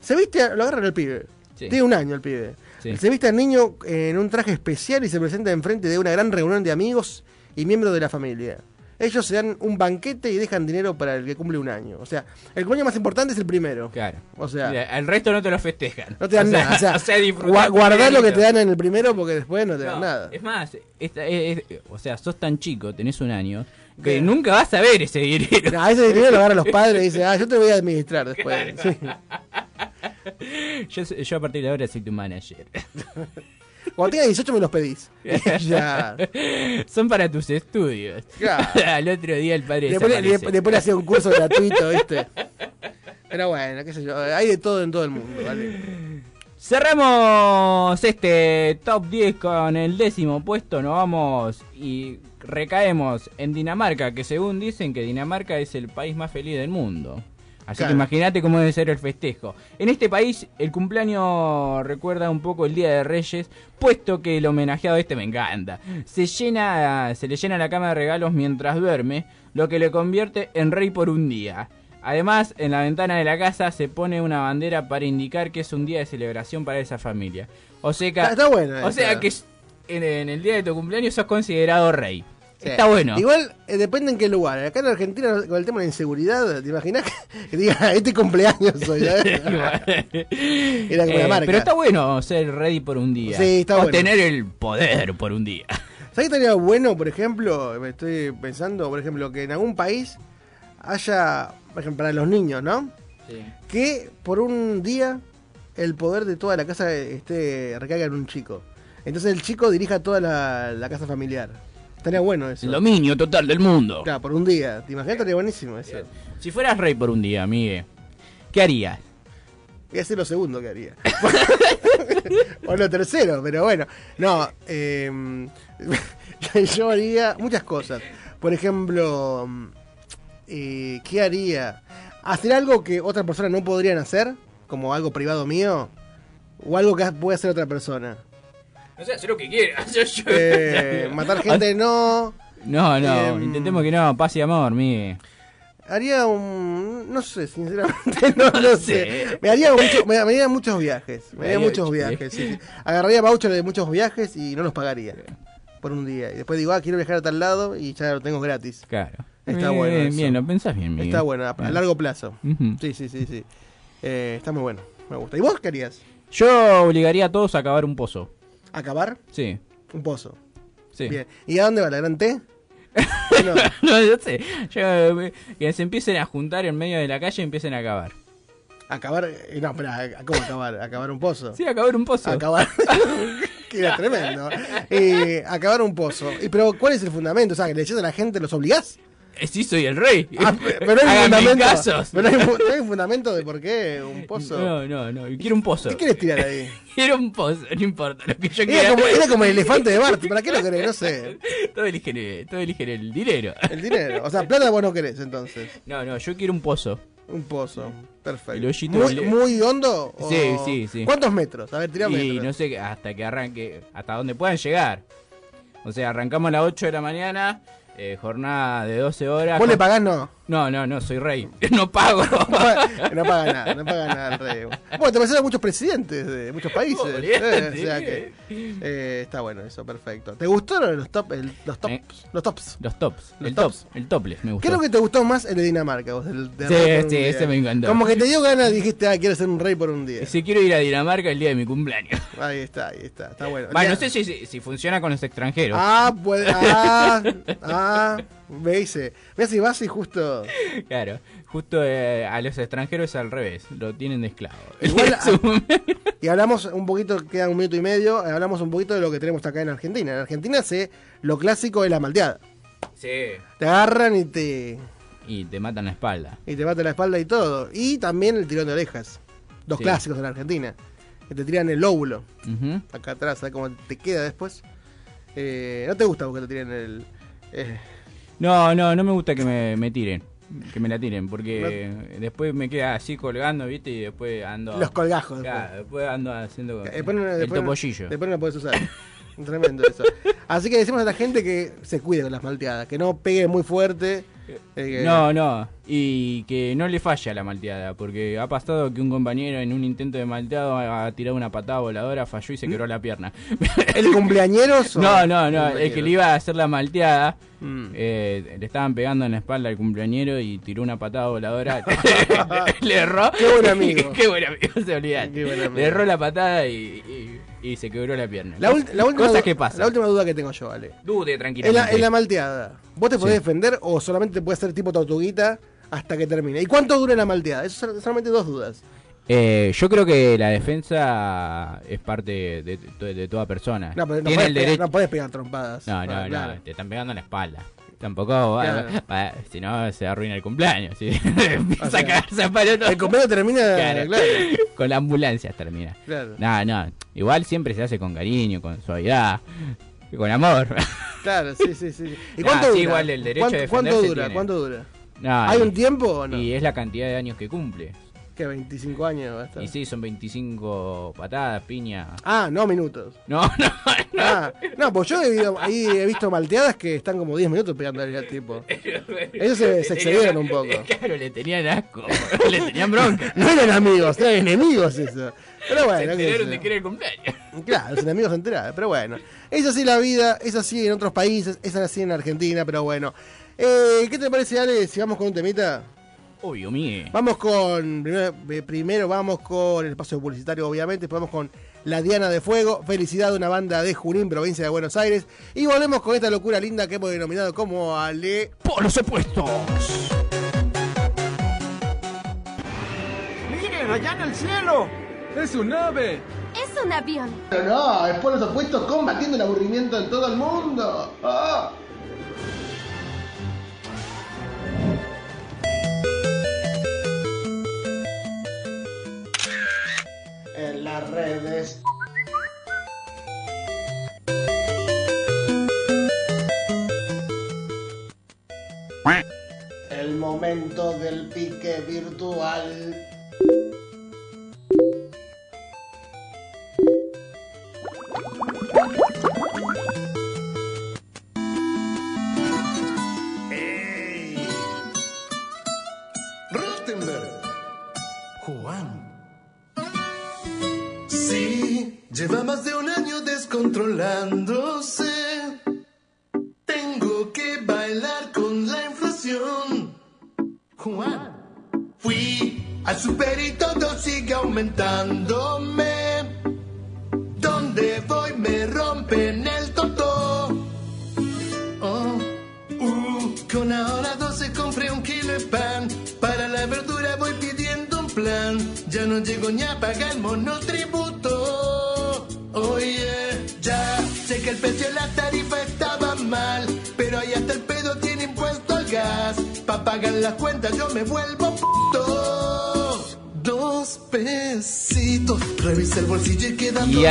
Se viste, lo agarran el pibe. Sí. Tiene un año el pibe. Sí. Se viste al niño en un traje especial y se presenta enfrente de una gran reunión de amigos y miembros de la familia. Ellos se dan un banquete y dejan dinero para el que cumple un año. O sea, el cumpleaños más importante es el primero. Claro. O sea, Mira, el resto no te lo festejan. no te dan O sea, nada. O sea, *laughs* gua- guardar lo que te dan en el primero porque después no te dan No, nada. Es más, esta- es- es- o sea, sos tan chico, tenés un año, que nunca vas a ver ese dinero. A ese dinero lo agarran los padres *laughs* y dicen, ah, yo te voy a administrar después. Sí. *laughs* yo, yo a partir de ahora soy tu manager. Cuando tengas 18 me los pedís. *laughs* ya. Son para tus estudios. *laughs* Al otro día el padre Después, le- desaparece. después le hacía un curso gratuito, *laughs* ¿viste? Pero bueno, qué sé yo. Hay de todo en todo el mundo, ¿vale? Cerramos este top 10 con el décimo puesto. Nos vamos y recaemos en Dinamarca, que según dicen que Dinamarca es el país más feliz del mundo. Así Claro. que imagínate cómo debe ser el festejo. En este país el cumpleaños recuerda un poco el Día de Reyes, puesto que el homenajeado este me encanta. Se llena, se le llena la cama de regalos mientras duerme, lo que le convierte en rey por un día. Además, en la ventana de la casa se pone una bandera para indicar que es un día de celebración para esa familia. O sea que, Está- está buena o sea que en, en el día de tu cumpleaños sos considerado rey. Sí. Está bueno. Igual eh, depende en qué lugar. Acá en Argentina, con el tema de la inseguridad, ¿te imaginas que, *laughs* que diga este cumpleaños soy? ¿eh? *laughs* Era como Eh, marca. pero está bueno ser rey por un día. Sí, está o bueno. tener el poder por un día. *laughs* ¿Sabes qué estaría bueno, por ejemplo? Me estoy pensando, por ejemplo, que en algún país haya, por ejemplo, para los niños, ¿no? Que por un día el poder de toda la casa esté recaiga en un chico. Entonces el chico dirija toda la, la casa familiar. Estaría bueno eso. El dominio total del mundo. Claro, por un día. ¿Te imaginas? Estaría buenísimo eso. Si fueras rey por un día, Miguel, ¿qué harías? Voy a ser lo segundo que haría. *laughs* o lo tercero, pero bueno. No, eh, *laughs* yo haría muchas cosas. Por ejemplo, eh, ¿qué haría? ¿Hacer algo que otras personas no podrían hacer? Como algo privado mío. ¿O algo que puede hacer otra persona? No sé, hacer lo que quieras. *laughs* Eh, matar *laughs* gente no. No, no, Em, intentemos que no, paz y amor, Miguel. Haría un. No sé, sinceramente, *laughs* no lo sé. Me haría, mucho- me, me haría muchos viajes. Me haría Me haría muchos mucho- viajes. sí, sí. Agarraría voucher de muchos viajes y no los pagaría. Por un día. Y después digo, ah, quiero viajar a tal lado y ya lo tengo gratis. Claro. Está Bien, bueno. eso. bien, lo pensás bien, Miguel. Está bueno, a, largo plazo. Sí, sí, sí, sí. Eh, está muy bueno. Me gusta. ¿Y vos qué harías? Yo obligaría a todos a acabar un pozo. ¿Acabar? Sí. Un pozo. Sí. Bien. ¿Y a dónde va la gran T? *laughs* No. no, yo sé. Yo, eh, que se empiecen a juntar en medio de la calle y empiecen a acabar. Acabar. eh, No, espera, ¿cómo acabar? ¿Acabar un pozo? Sí, acabar un pozo. Acabar. *laughs* *laughs* que era tremendo. Eh, acabar un pozo. ¿Y pero cuál es el fundamento? O sea, que le echas a la gente, ¿los obligás? Sí, soy el rey. Ah, pe- pero hay fundamento. casos. Pero hay, hay fundamento de por qué un pozo. No, no, no. Quiero un pozo. ¿Qué quieres tirar ahí? *laughs* Quiero un pozo, no importa lo que yo Era quiera. como, era como el elefante de Bart. ¿Para qué lo querés? No sé. Todos eligen, todos eligen el dinero. El dinero. O sea, plata vos no querés entonces. No, no, yo quiero un pozo. Un pozo. Perfecto. ¿Muy, muy hondo? o- Sí, sí, sí. ¿Cuántos metros? A ver, Y metros. no sé, hasta que arranque, hasta donde puedan llegar. O sea, arrancamos a las 8 de la mañana, eh, jornada de 12 horas. ¿Vos le pagás? No. No, no, no, soy rey. *laughs* No pago. *laughs* no paga nada, no paga nada el rey. Bueno, te parecen a muchos presidentes de muchos países. Eh, o sea que eh, está bueno eso, perfecto. ¿Te gustaron los top, el- los tops? Eh, Los tops. Los tops. Los el tops. top. El topless me gustó. ¿Qué es lo que te gustó más el de Dinamarca? Vos, del- de Sí, sí, ese me encantó. Como que te dio ganas, dijiste, ah, quiero ser un rey por un día. Si quiero ir a Dinamarca el día de mi cumpleaños. *laughs* Ahí está, ahí está, está bueno. Bueno, no sé si, si, si funciona con los extranjeros. Ah, puede. Ah, ah, *laughs* me dice. Mira si vas y justo. Claro, justo eh, a los extranjeros es al revés, lo tienen de esclavo. *laughs* Igual, *laughs* ah, y hablamos un poquito, queda un minuto y medio, hablamos un poquito de lo que tenemos acá en Argentina. En Argentina se lo clásico es la malteada. Sí. Te agarran y te. Y te matan la espalda. y te mata la espalda y todo. Y también el tirón de orejas. Dos Sí. clásicos en la Argentina. Que te tiran el lóbulo. Acá atrás, ¿sabes cómo te queda después? Eh, no te gusta porque te tiren el. Eh, No, no, no me gusta que me, me tiren. Que me la tiren, porque después me queda así colgando, ¿viste? Y después ando. Los colgajos, Claro, después ando haciendo. después no- el después no- topollillo. Después no lo puedes usar. *laughs* Tremendo eso. Así que decimos a la gente que se cuide con las malteadas, que no pegue muy fuerte. Eh, No, no, y que no le falla la malteada, porque ha pasado que un compañero en un intento de malteado ha tirado una patada voladora, falló y se quebró la pierna. *laughs* ¿El cumpleañeros? o- No, no, no, el Cumpleañeros. que le iba a hacer la malteada, Mm. eh, le estaban pegando en la espalda al cumpleañero y tiró una patada voladora. *laughs* *laughs* le erró. Qué buen amigo. Qué buen amigo, se olvidan. Le erró la patada y, y- y se quebró la pierna. La, última Cosas que pasan. La última duda que tengo yo, Ale. Dude En la, en la malteada, ¿vos te podés Sí. defender o solamente te puedes hacer tipo tortuguita hasta que termine? ¿Y cuánto dura la malteada? Eso son solamente dos dudas. Eh, yo creo que la defensa es parte de, de- de toda persona. No, pero no Tiene podés, el pegar, derecho. no podés pegar trompadas. No, no, no, te están pegando en la espalda. Tampoco, Claro. va- si no, se arruina el cumpleaños. ¿sí? *laughs* Empieza O sea, a cagarse a palo el cumpleaños termina, claro. *laughs* Con la ambulancia termina. Claro. No, no. Igual siempre se hace con cariño, con suavidad, con amor. *laughs* Claro, sí, sí, sí. ¿Y Nah, cuánto sí, dura? igual el derecho ¿Cuánto, a cuánto dura? tiene. ¿Cuánto dura? ¿Hay y- un tiempo o no? Y es la cantidad de años que cumple. ¿Qué? ¿25 años va a estar? Y sí, son 25 patadas, piña. Ah, no minutos. *laughs* No, no, Ah, no, pues yo he, visto- ahí he visto malteadas que están como 10 minutos pegando al tipo. *laughs* Ellos se, se excedieron un poco. *laughs* Claro, le tenían asco, le tenían bronca. No eran amigos, eran enemigos eso. Pero Se bueno, sé enteraron de que era el cumpleaños. Claro, los enemigos se enteraron, pero bueno. Es así la vida, es así en otros países, es así en Argentina, pero bueno. Eh, ¿Qué te parece, Ale, si vamos con un temita? Obvio, Miguel. Vamos con. Primero, eh, primero vamos con el espacio publicitario, obviamente. Después vamos con La Diana de Fuego. Felicidad de una banda de Junín, provincia de Buenos Aires. Y volvemos con esta locura linda que hemos denominado como Ale. Por los opuestos. ¡Miren, allá en el cielo! ¡Es un ave! Es un avión. Pero no, es por los opuestos combatiendo el aburrimiento en todo el mundo. Ah. Del pique virtual.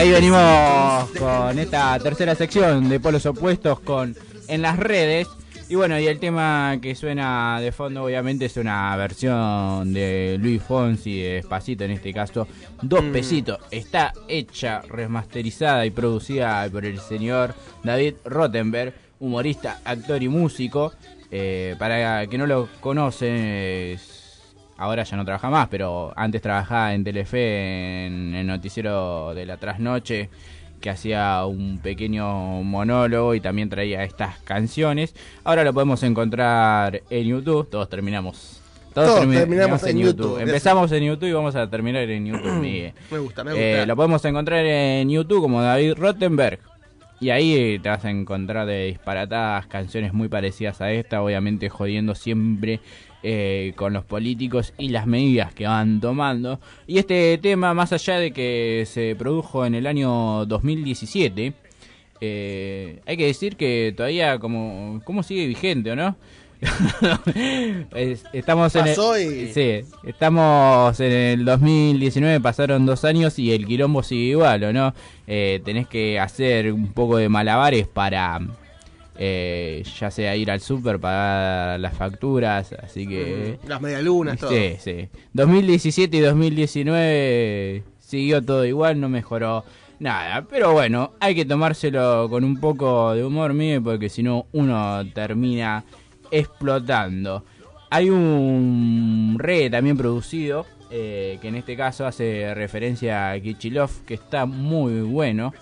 Ahí venimos con esta tercera sección de polos opuestos con en las redes. Y bueno, y el tema que suena de fondo obviamente es una versión de Luis Fonsi de Despacito en este caso. Dos Mm. pesitos. Está hecha, remasterizada y producida por el señor David Rottenberg, humorista, actor y músico. Eh, para que no lo conocen, es- ahora ya no trabaja más, pero antes trabajaba en Telefe en el noticiero de la trasnoche que hacía un pequeño monólogo y también traía estas canciones. Ahora lo podemos encontrar en YouTube, todos terminamos. Todos termi- terminamos en YouTube, Empezamos en YouTube y vamos a terminar en YouTube, *clears throat* Miguel. Me gusta, me Eh, gusta. lo podemos encontrar en YouTube como David Rottenberg. Y ahí te vas a encontrar de disparatadas canciones muy parecidas a esta, obviamente jodiendo siempre eh, con los políticos y las medidas que van tomando. Y este tema, más allá de que se produjo en el año 2017, eh, hay que decir que todavía como, como sigue vigente, ¿o no? *laughs* Es- estamos en el, sí, estamos en el 2019, pasaron dos años y el quilombo sigue igual, ¿o no? Eh, tenés que hacer un poco de malabares para, eh, ya sea ir al súper, pagar las facturas, así que... Las medialunas, todo. Sí, sí. 2017 y 2019 siguió todo igual, no mejoró nada. Pero bueno, hay que tomárselo con un poco de humor mío porque si no uno termina explotando. Hay un re también producido, eh, que en este caso hace referencia a Kichilov, que está muy bueno.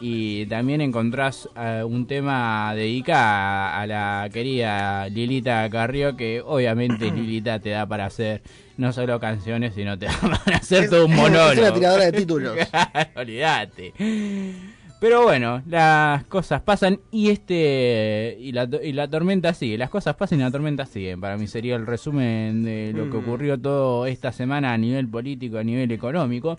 Y también encontrás eh, un tema dedicado a, a la querida Lilita Carrió, que obviamente *clears throat* Lilita te da para hacer no solo canciones, sino te *laughs* da para hacer Es- todo un es monólogo. una tiradora de *laughs* títulos. Olvídate. Pero bueno, las cosas pasan y este y la, y la tormenta sigue. Las cosas pasan y la tormenta sigue. Para mí sería el resumen de lo que Mm. ocurrió toda esta semana a nivel político, a nivel económico.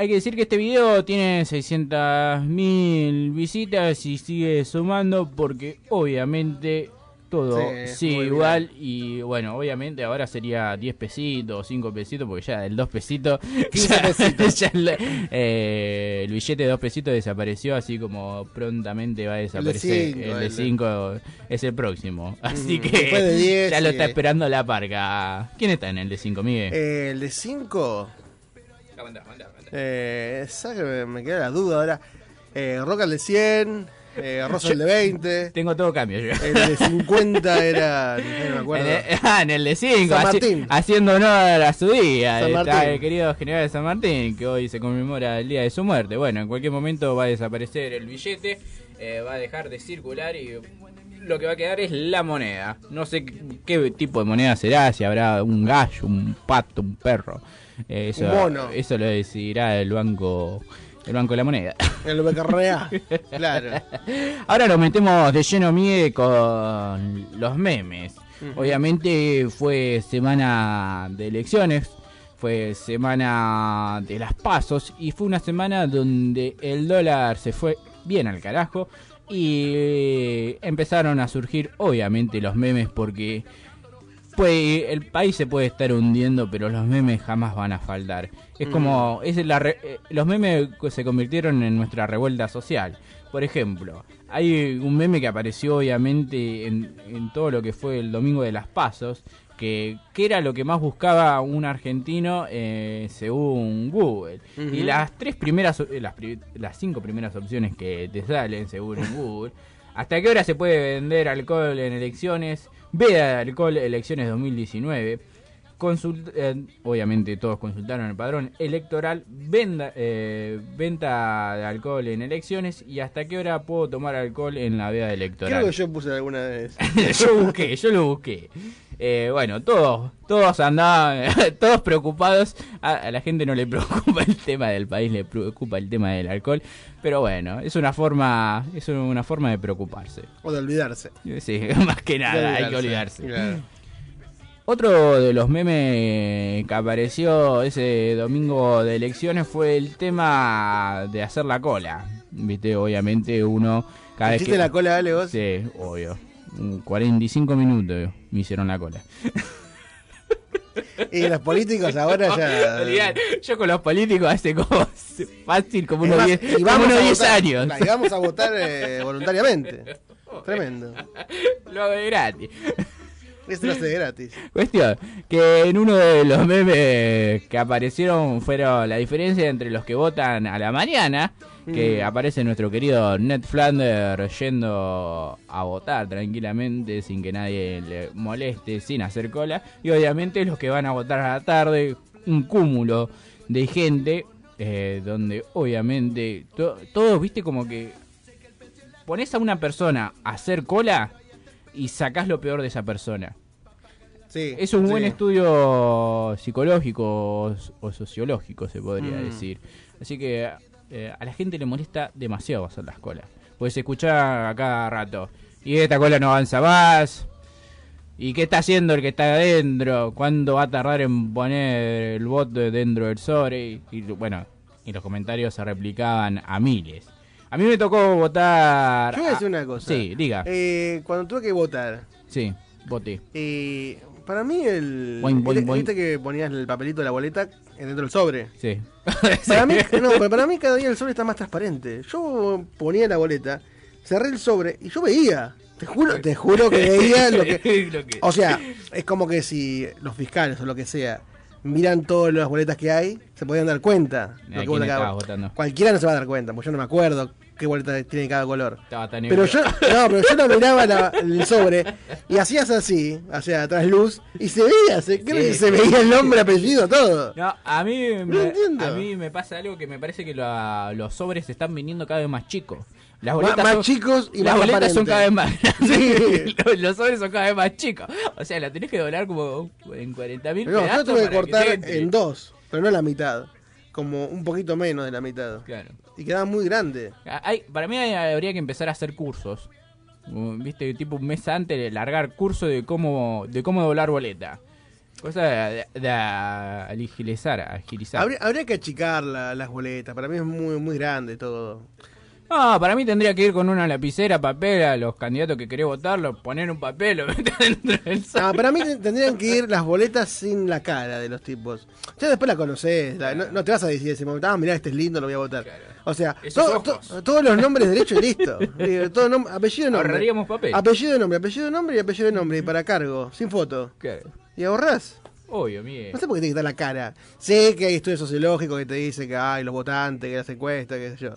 Hay que decir que este video tiene 600.000 visitas y sigue sumando porque obviamente todo Sí, sigue igual y bueno, obviamente ahora sería 10 pesitos, 5 pesitos porque ya el 2 pesitos, 15 ya- pesitos. ya el, eh, el billete de 2 pesitos desapareció así como prontamente va a desaparecer cinco, el de el- 5 es el próximo, así Mm, que de 10 ya lo está esperando la parca. ¿Quién está en el de 5, Miguel? Eh, el de 5. Eh, que me, me queda la duda ahora. Eh, Roca el de 100. Eh, Rosa el de 20. Tengo todo cambio yo. El de 50 era. No me acuerdo. En el, *laughs* ah, en el de 5, San Martín. haciendo honor a su día. Está el querido general de San Martín, que hoy se conmemora el día de su muerte. Bueno, en cualquier momento va a desaparecer el billete, eh, va a dejar de circular y lo que va a quedar es la moneda. No sé qué tipo de moneda será, si habrá un gallo, un pato, un perro. Eh, eso, mono. Eso lo decidirá el banco, el banco de la moneda. *laughs* El BKRA. Claro. Ahora nos metemos de lleno, Mie, con los memes. Obviamente fue semana de elecciones, fue semana de las pasos y fue una semana donde el dólar se fue bien al carajo y empezaron a surgir obviamente los memes porque puede, el país se puede estar hundiendo, pero los memes jamás van a faltar. Es como, es la re- eh, los memes se convirtieron en nuestra revuelta social. Por ejemplo, hay un meme que apareció obviamente en, en todo lo que fue el domingo de las pasos, que, que era lo que más buscaba un argentino eh, según Google. Y las tres primeras, eh, las, las cinco primeras opciones que te salen según *laughs* Google, ¿hasta qué hora se puede vender alcohol en elecciones? Veda de alcohol elecciones 2019. Consult- eh, obviamente todos consultaron el padrón electoral, venda, eh, venta de alcohol en elecciones y hasta qué hora puedo tomar alcohol en la veda electoral. Creo que yo puse alguna vez. *laughs* yo busqué, yo lo busqué. Eh, bueno, todos, todos andaban, *laughs* todos preocupados. A, a la gente no le preocupa el tema del país, le preocupa el tema del alcohol. Pero bueno, es una forma, es una forma de preocuparse. O de olvidarse. Sí, *laughs* más que nada, hay que olvidarse. Claro. Otro de los memes que apareció ese domingo de elecciones fue el tema de hacer la cola. Viste, obviamente uno cada vez ¿Hiciste que la cola, Ale, vos? Sí, obvio. Un 45 minutos me hicieron la cola. Y los políticos ahora ya. Yo con los políticos hace como fácil como unos más, 10 y como vamos unos a 10 votar. años. Y vamos a votar eh, voluntariamente. Tremendo. Lo hago de gratis. Esto lo hace de gratis. Cuestión, que en uno de los memes que aparecieron fueron la diferencia entre los que votan a la mañana, que Mm. aparece nuestro querido Ned Flanders yendo a votar tranquilamente sin que nadie le moleste, sin hacer cola, y obviamente los que van a votar a la tarde, un cúmulo de gente, eh, donde obviamente to- todos, viste, como que pones a una persona a hacer cola y sacás lo peor de esa persona. Sí, Es un buen estudio psicológico o, o sociológico, se podría Mm. decir. Así que eh, a la gente le molesta demasiado hacer las colas. Puedes escuchar a cada rato. Y esta cola no avanza más. ¿Y qué está haciendo el que está adentro? ¿Cuándo va a tardar en poner el voto dentro del sobre? Y, bueno, y los comentarios se replicaban a miles. A mí me tocó votar. Yo voy a decir una cosa. Sí, diga. Eh, cuando tuve que votar, Sí. Bote. Y para mí el... Boing, boing, ¿viste- boing. ¿Viste que ponías el papelito de la boleta dentro del sobre? Sí. *laughs* Para mí, no, para mí cada día el sobre está más transparente. Yo ponía la boleta, cerré el sobre y yo veía. Te juro, te juro que veía lo que. *laughs* Lo que- O sea, es como que si los fiscales o lo que sea miran todas las boletas que hay, se podían dar cuenta. ¿A lo que? Cualquiera no se va a dar cuenta, porque yo no me acuerdo qué boleta tiene cada color. Pero yo, no, pero yo no miraba la- el sobre y hacías así, o sea, tras luz, y se veía, se, creo Sí, que se veía el nombre, apellido, todo. No, a mí, me, entiendo. a mí me pasa algo que me parece que la- los sobres se están viniendo cada vez más chicos. Las boletas más son- chicos y las más boletas son cada vez más Sí. *laughs* los, los sobres son cada vez más chicos. O sea, la tenés que doblar como en 40 mil No, yo tuve que cortar en dos, pero no la mitad. Como un poquito menos de la mitad. Claro. Y quedaba muy grande. Hay, para mí hay- habría que empezar a hacer cursos. Uh, Viste, tipo un mes antes de largar curso de cómo de cómo doblar boleta. Cosa de, de agilizar, agilizar. Habría, habría que achicar la- las boletas. Para mí es muy, muy grande todo. No, para mí tendría que ir con una lapicera, papel a los candidatos que querés votarlo, poner un papel, lo *laughs* meter dentro del No, para mí tendrían que ir las boletas sin la cara de los tipos. Ya después la conocés. la- no, no te vas a decir ese momento, ah, mirá, este es lindo, lo voy a votar. O sea, to- todos los nombres derechos y listo. *laughs* Digo, todo nom- apellido nombre. Ahorraríamos papel. Apellido de nombre, apellido de nombre y apellido de nombre. Y para cargo, sin foto. Y ahorrás. Obvio, Miguel. No sé por qué tiene que estar la cara. Sé que hay estudios sociológicos que te dicen que hay los votantes, que las encuestas, qué sé yo.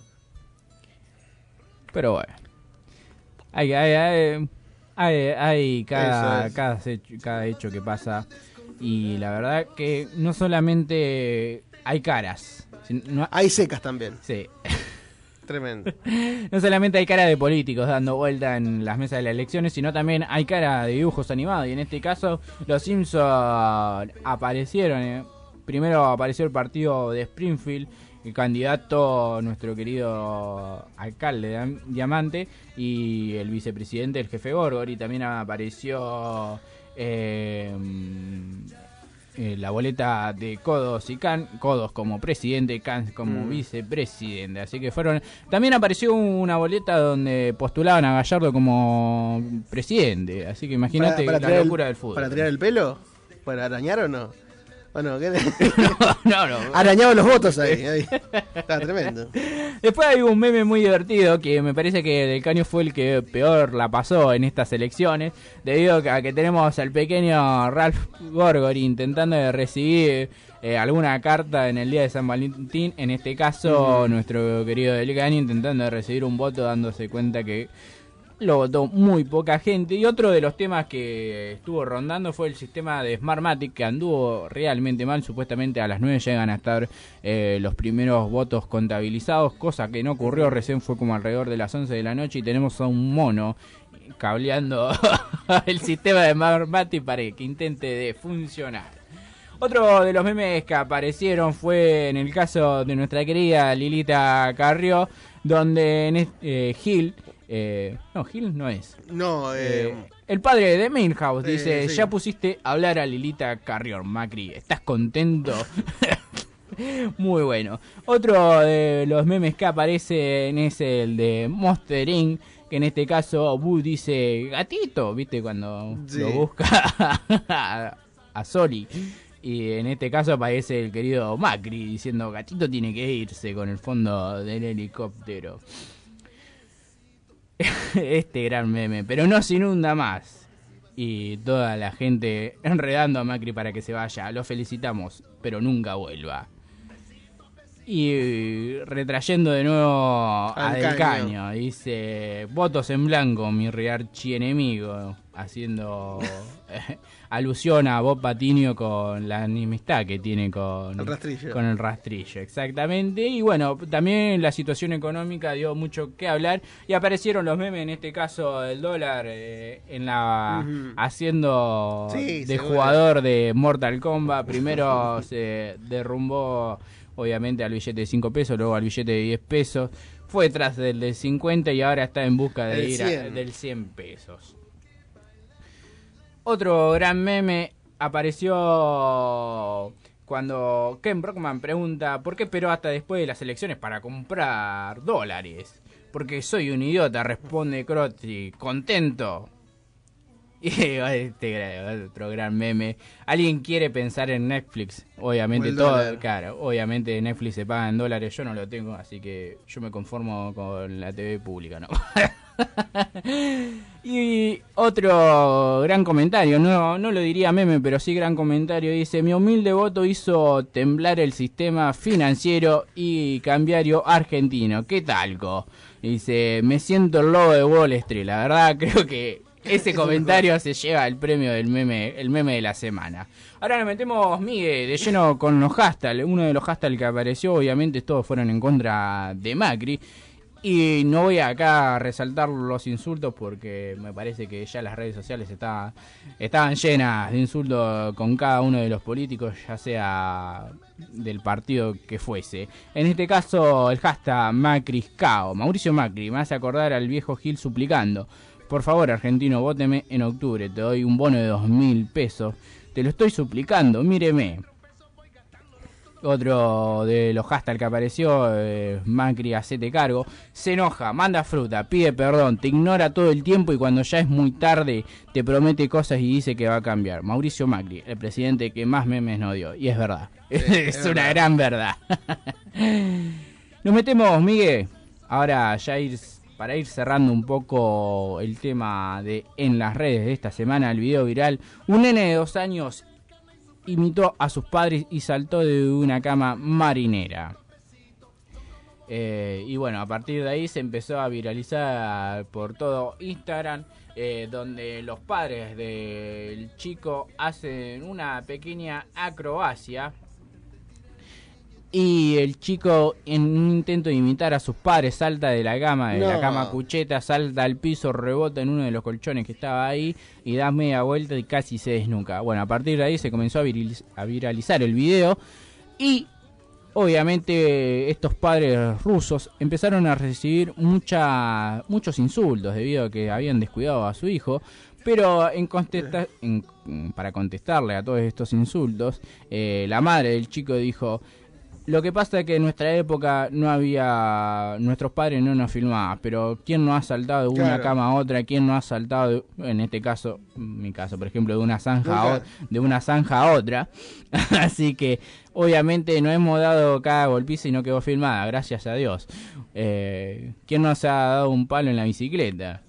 Pero bueno. Hay, hay, hay, hay, hay cada, es. cada, hecho, cada hecho que pasa. Y la verdad que no solamente hay caras. sino- Hay secas también. Sí. *laughs* Tremendo. No solamente hay cara de políticos dando vuelta en las mesas de las elecciones, sino también hay cara de dibujos animados. Y en este caso, los Simpsons aparecieron. eh. Primero apareció el partido de Springfield, el candidato, nuestro querido alcalde de Am- Diamante, y el vicepresidente, el jefe Gorgor. Y también apareció. eh, eh, la boleta de Codos y Can, Codos como presidente, Can como Mm. vicepresidente. Así que fueron. También apareció una boleta donde postulaban a Gallardo como presidente. Así que imagínate la el- locura del fútbol. ¿Para tirar el pelo? ¿Para arañar o no? Bueno, ¿qué? *laughs* no, no. Arañaban los votos ahí. ahí. Está tremendo. Después hay un meme muy divertido que me parece que Del Caño fue el que peor la pasó en estas elecciones, debido a que tenemos al pequeño Ralph Gorgori intentando de recibir eh, alguna carta en el día de San Valentín, en este caso nuestro querido Del Caño intentando de recibir un voto dándose cuenta que lo votó muy poca gente. Y otro de los temas que estuvo rondando fue el sistema de Smartmatic, que anduvo realmente mal. Supuestamente a las 9 llegan a estar eh, los primeros votos contabilizados, cosa que no ocurrió. Recién fue como alrededor de las 11 de la noche y tenemos a un mono cableando *laughs* el sistema de Smartmatic para que intente de funcionar. Otro de los memes que aparecieron fue en el caso de nuestra querida Lilita Carrió, donde en este, Gil, eh, no, Gil no es. No, eh, Eh, el padre de Mainhouse Sí, dice, sí. ya pusiste a hablar a Lilita Carrión, Macri, ¿estás contento? *laughs* Muy bueno. Otro de los memes que aparecen es el de Monster Inc., que en este caso Boo dice gatito, ¿viste? Cuando Sí. lo busca a, *laughs* a Soli. Y en este caso aparece el querido Macri diciendo gatito tiene que irse con el fondo del helicóptero. *laughs* este gran meme, pero no se inunda más. Y toda la gente enredando a Macri para que se vaya. Lo felicitamos, pero nunca vuelva. Y retrayendo de nuevo a Al Del Caño. Caño, dice votos en blanco, mi archienemigo, haciendo eh, *laughs* alusión a Bob Patiño con la enemistad que tiene con El rastrillo. con el rastrillo, exactamente. Y bueno, también la situación económica dio mucho que hablar y aparecieron los memes, en este caso del dólar, eh, en la haciendo Sí, de jugador de Mortal Kombat. Primero *laughs* se derrumbó, obviamente, al billete de 5 pesos, luego al billete de 10 pesos. Fue tras del de 50 y ahora está en busca de El ir a- 100. del 100 pesos. Otro gran meme apareció cuando Ken Brockman pregunta ¿por qué esperó hasta después de las elecciones para comprar dólares? Porque soy un idiota, responde Crotty, contento. *laughs* Y este otro gran meme. Alguien quiere pensar en Netflix. Obviamente todo, dólar. claro, obviamente Netflix se paga en dólares, yo no lo tengo, así que yo me conformo con la TV pública, ¿no? *laughs* *laughs* y otro gran comentario, no, no lo diría meme, pero sí gran comentario, dice, mi humilde voto hizo temblar el sistema financiero y cambiario argentino. ¿Qué talco? Dice, me siento el lobo de Wall Street, la verdad *laughs* creo que ese comentario se lleva el premio del meme, el meme de la semana. Ahora nos metemos, Miguel, de lleno con los hashtags. Uno de los hashtags que apareció, obviamente todos fueron en contra de Macri. Y no voy acá a resaltar los insultos porque me parece que ya las redes sociales está- estaban llenas de insultos con cada uno de los políticos, ya sea del partido que fuese. En este caso, el hashtag Macriscao. Mauricio Macri me hace acordar al viejo Gil suplicando. Por favor, argentino, vóteme en octubre. Te doy un bono de dos mil pesos. Te lo estoy suplicando, míreme. Otro de los hashtags que apareció, eh, Macri, hacete cargo. Se enoja, manda fruta, pide perdón, te ignora todo el tiempo y cuando ya es muy tarde te promete cosas y dice que va a cambiar. Mauricio Macri, el presidente que más memes no dio. Y es verdad. es *laughs* es una verdad. gran verdad. Nos metemos, Miguel. Ahora ya ir para ir cerrando un poco el tema de en las redes de esta semana, el video viral. Un nene de dos años imitó a sus padres y saltó de una cama marinera. Eh, y bueno, a partir de ahí se empezó a viralizar por todo Instagram, eh, donde los padres del chico hacen una pequeña acrobacia. Y el chico, en un intento de imitar a sus padres, salta de la cama, de la cama cucheta, salta al piso, rebota en uno de los colchones que estaba ahí y da media vuelta y casi se desnuca. Bueno, a partir de ahí se comenzó a, viriliz- a viralizar el video y obviamente estos padres rusos empezaron a recibir mucha, muchos insultos debido a que habían descuidado a su hijo. Pero en contesta- en- para contestarle a todos estos insultos, eh, la madre del chico dijo, lo que pasa es que en nuestra época no había, nuestros padres no nos filmaban, pero ¿quién no ha saltado de una Claro. cama a otra? ¿Quién no ha saltado, de- en este caso, mi caso, por ejemplo, de una zanja a, de una zanja a otra? *laughs* Así que obviamente no hemos dado cada golpiza y no quedó filmada, gracias a Dios. Eh, ¿Quién nos ha dado un palo en la bicicleta?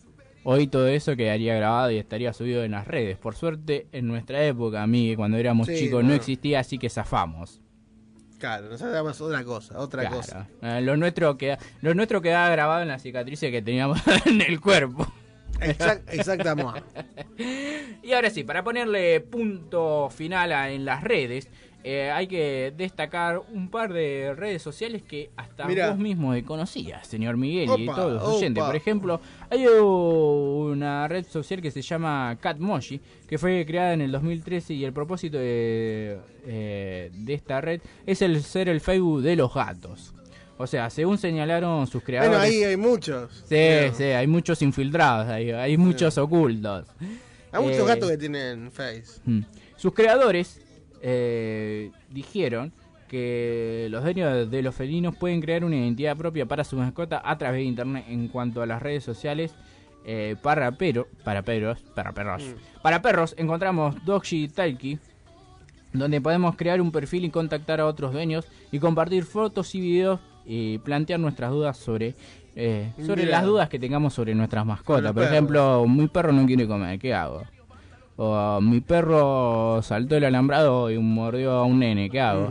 Hoy todo eso quedaría grabado y estaría subido en las redes. Por suerte, en nuestra época, a mí, cuando éramos Sí, chicos, no no. existía, así que zafamos. Claro, nosotros otra cosa, otra Claro. cosa. Eh, lo nuestro queda, lo nuestro quedaba grabado en las cicatrices que teníamos *laughs* en el cuerpo. Exact- exactamente. *laughs* Y ahora sí, para ponerle punto final a- en las redes, eh, hay que destacar un par de redes sociales que hasta Mirá. vos mismo conocías, señor Miguel, y todos los oyentes. opa. Por ejemplo, hay una red social que se llama Catmoji, que fue creada en el 2013 y el propósito de, eh, de esta red es el ser el Facebook de los gatos. O sea, según señalaron sus creadores... Bueno, ahí hay muchos. Sí, Creo. sí, hay muchos infiltrados, hay, hay muchos ocultos. Hay muchos Eh, gatos que tienen face. Mm. Sus creadores eh, dijeron que los dueños de los felinos pueden crear una identidad propia para su mascota a través de internet en cuanto a las redes sociales. eh, para, pero, para perros, para perros. Para perros encontramos Doggy Talkie, donde podemos crear un perfil y contactar a otros dueños y compartir fotos y videos y plantear nuestras dudas sobre eh, sobre las dudas que tengamos sobre nuestras mascotas. Por perros. ejemplo, mi perro no quiere comer, ¿qué hago? O mi perro saltó el alambrado y mordió a un nene, ¿qué hago?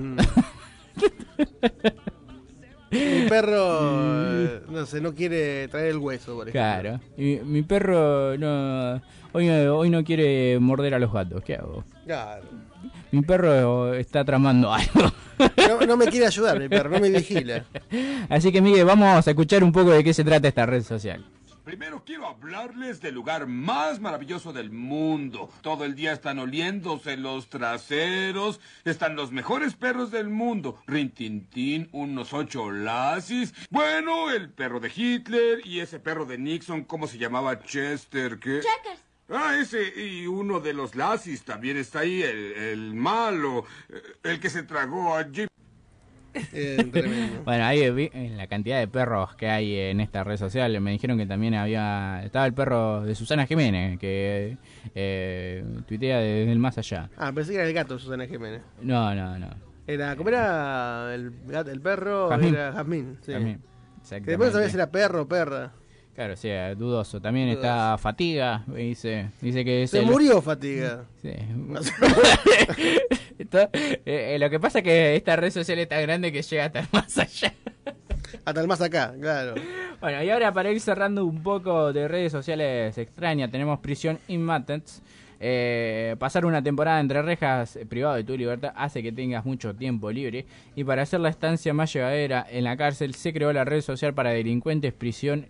Mi perro, *laughs* no sé, no quiere traer el hueso, por ejemplo. Claro. Mi perro no hoy, no hoy no quiere morder a los gatos, ¿qué hago? Claro. Mi perro está tramando algo. No, no me quiere ayudar mi perro, no me vigila. *laughs* Así que Miguel, vamos a escuchar un poco de qué se trata esta red social. Primero quiero hablarles del lugar más maravilloso del mundo. Todo el día están oliéndose los traseros. Están los mejores perros del mundo. Rintintín, unos ocho lasis. Bueno, el perro de Hitler y ese perro de Nixon, ¿cómo se llamaba? Chester, ¿qué? Checkers. Ah, ese y uno de los lasis también está ahí, el, el malo, eh, el que se tragó a Jim. Eh. *laughs* Bueno, ahí vi en la cantidad de perros que hay en esta red social. Me dijeron que también había. Estaba el perro de Susana Jiménez, que eh, tuitea desde el más allá. Ah, pensé que era el gato de Susana Jiménez. No, no, no. Era, ¿Cómo era el, gato- el perro? Jazmín. Era Jazmín. Sí. Jazmín, Que después no sabía si era perro o perra. Claro, sí, eh, dudoso. También está Fatiga, dice, dice que es Se el- murió Fatiga. Sí. *laughs* *laughs* Esto- eh, eh, lo que pasa es que esta red social es tan grande que llega hasta el más allá. Hasta el más acá, claro. Bueno, y ahora para ir cerrando un poco de redes sociales extrañas, tenemos Prisión Inmatents. Eh, pasar una temporada entre rejas eh, privado de tu libertad hace que tengas mucho tiempo libre y para hacer la estancia más llevadera en la cárcel se creó la red social para delincuentes Prisión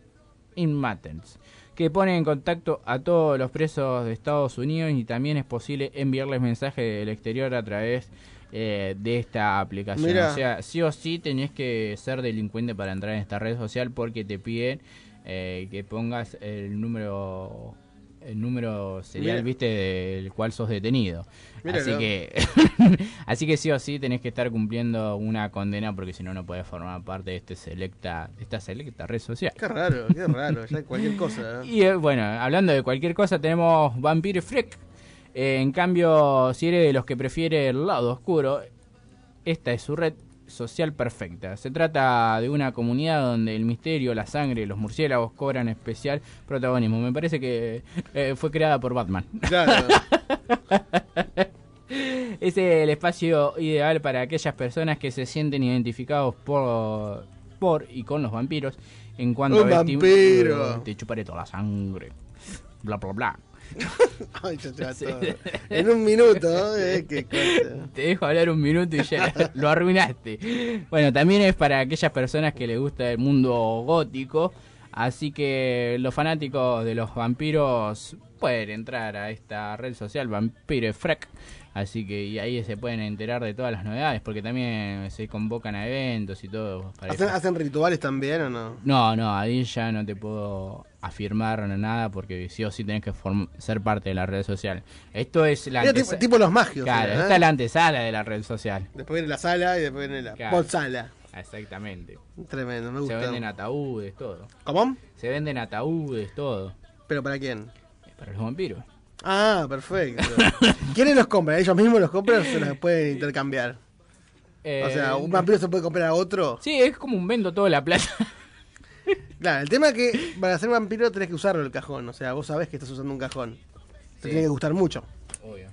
Inmatents que pone en contacto a todos los presos de Estados Unidos y también es posible enviarles mensajes del exterior a través eh, de esta aplicación. Mirá. O sea, sí o sí tenés que ser delincuente para entrar en esta red social porque te piden eh, que pongas el número el número serial, Mira. viste, del cual sos detenido. Míralo. Así que *laughs* así que sí o sí tenés que estar cumpliendo una condena porque si no no podés formar parte de este selecta esta selecta red social. Qué raro, qué raro. Ya cualquier cosa. ¿eh? *laughs* Y eh, bueno, hablando de cualquier cosa, tenemos Vampire Freak. Eh, en cambio, si eres de los que prefiere el lado oscuro, esta es su red social perfecta. Se trata de una comunidad donde el misterio, la sangre y los murciélagos cobran especial protagonismo. Me parece que eh, fue creada por Batman. Claro. *laughs* Es el espacio ideal para aquellas personas que se sienten identificados por, por y con los vampiros. En cuanto ¡Un a vampiro! Te chuparé toda la sangre. Bla, bla, bla. *laughs* Ay, Sí. todo. En un minuto, ¿eh? Qué cosa. Te dejo hablar un minuto y ya *laughs* lo arruinaste. Bueno, también es para aquellas personas que les gusta el mundo gótico. Así que los fanáticos de los vampiros pueden entrar a esta red social Vampire Freak. Así que y ahí se pueden enterar de todas las novedades. Porque también se convocan a eventos y todo. para ¿Hacen, hacen rituales también o no? No, no, ahí ya no te puedo afirmar nada porque sí o sí tenés que ser parte de la red social. Esto es la tipo, tipo los magios. Claro, era, ¿eh? esta es la antesala de la red social. Después viene la sala y después viene la Claro. sala. Exactamente. Tremendo, me Se gusta. venden ataúdes, todo. ¿Cómo? Se venden ataúdes, todo. ¿Pero para quién? Para los vampiros. Ah, perfecto. *laughs* ¿Quiénes los compran? ¿Ellos mismos los compran o se los pueden intercambiar? O sea, Eh, ¿un vampiro se puede comprar a otro? Sí, es como un vendo toda la plata. *laughs* Claro, el tema es que para ser vampiro tenés que usarlo el cajón. O sea, vos sabés que estás usando un cajón. Te tiene que gustar mucho. Obvio.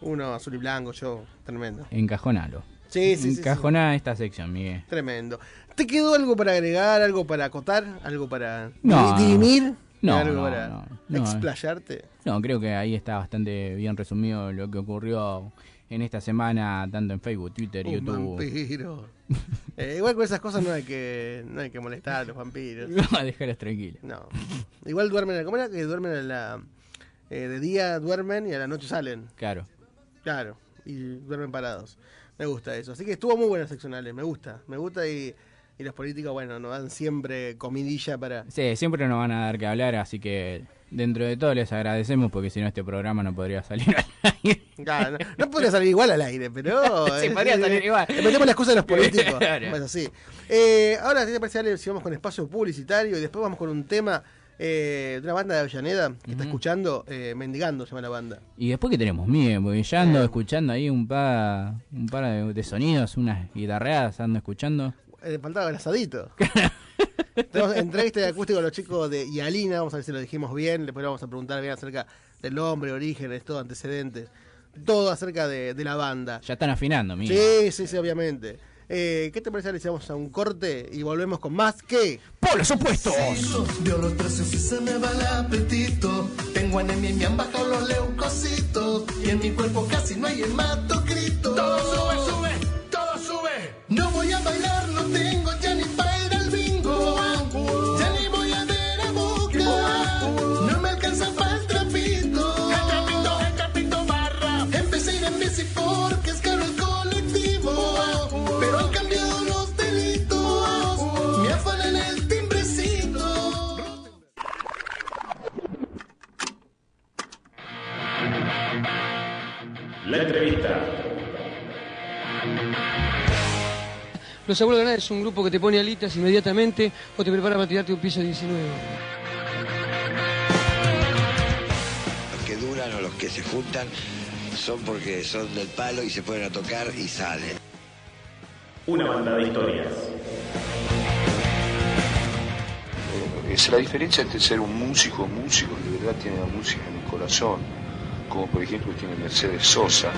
Uno azul y blanco, yo, tremendo. Encajonalo. Sí, sí, sí, Encajoná esta sección, Miguel. Tremendo. ¿Te quedó algo para agregar, algo para acotar, algo para No. di- dirimir? No, algo no, para no, no. explayarte? No, creo que ahí está bastante bien resumido lo que ocurrió en esta semana, tanto en Facebook, Twitter, Un YouTube. vampiro. *laughs* Eh, igual con esas cosas no hay que no hay que molestar a los vampiros. *laughs* No, déjalos tranquilos. No. Igual duermen, ¿cómo era que duermen en la eh, de día duermen y a la noche salen? Claro. Claro, y duermen parados. Me gusta eso. Así que estuvo muy buenas seccionales, me gusta. Me gusta y, y los políticos, bueno, nos dan siempre comidilla para... Sí, siempre nos van a dar que hablar, así que dentro de todo les agradecemos porque si no este programa no podría salir al aire. No, no podría salir igual al aire, pero... *laughs* Sí, eh, podría salir igual. Le metemos la excusa de los políticos. *laughs* Claro. Eh, ahora, ¿qué te parece, Ale, si vamos con espacio publicitario y después vamos con un tema eh, de una banda de Avellaneda que está escuchando, eh, Mendigando se llama la banda. Y después que tenemos Miguel, porque ya ando escuchando ahí un par, un par de, de sonidos, unas guitarreadas ando escuchando. Eh, faltaba el asadito. Tenemos entrevista de acústico con los chicos de Yalina, vamos a ver si lo dijimos bien, después vamos a preguntar bien acerca del nombre, orígenes, todo, antecedentes, todo acerca de, de la banda. Ya están afinando, Miguel. Sí, sí, sí, obviamente. Eh, ¿Qué te parece si vamos a un corte y volvemos con más que... ¡Polos opuestos! Los y se me va el apetito. Tengo anemia y me han bajado los leucocitos. Y en mi cuerpo casi no hay hematocrito. Todo sube, sube. No voy a bailar, no tengo Los abuelos de nada es un grupo que te pone alitas inmediatamente o te prepara para tirarte un piso 19. Los que duran o los que se juntan son porque son del palo y se ponen a tocar y salen. Una banda de historias. Es la diferencia entre ser un músico, músico que de verdad tiene la música en el corazón, como por ejemplo tiene Mercedes Sosa.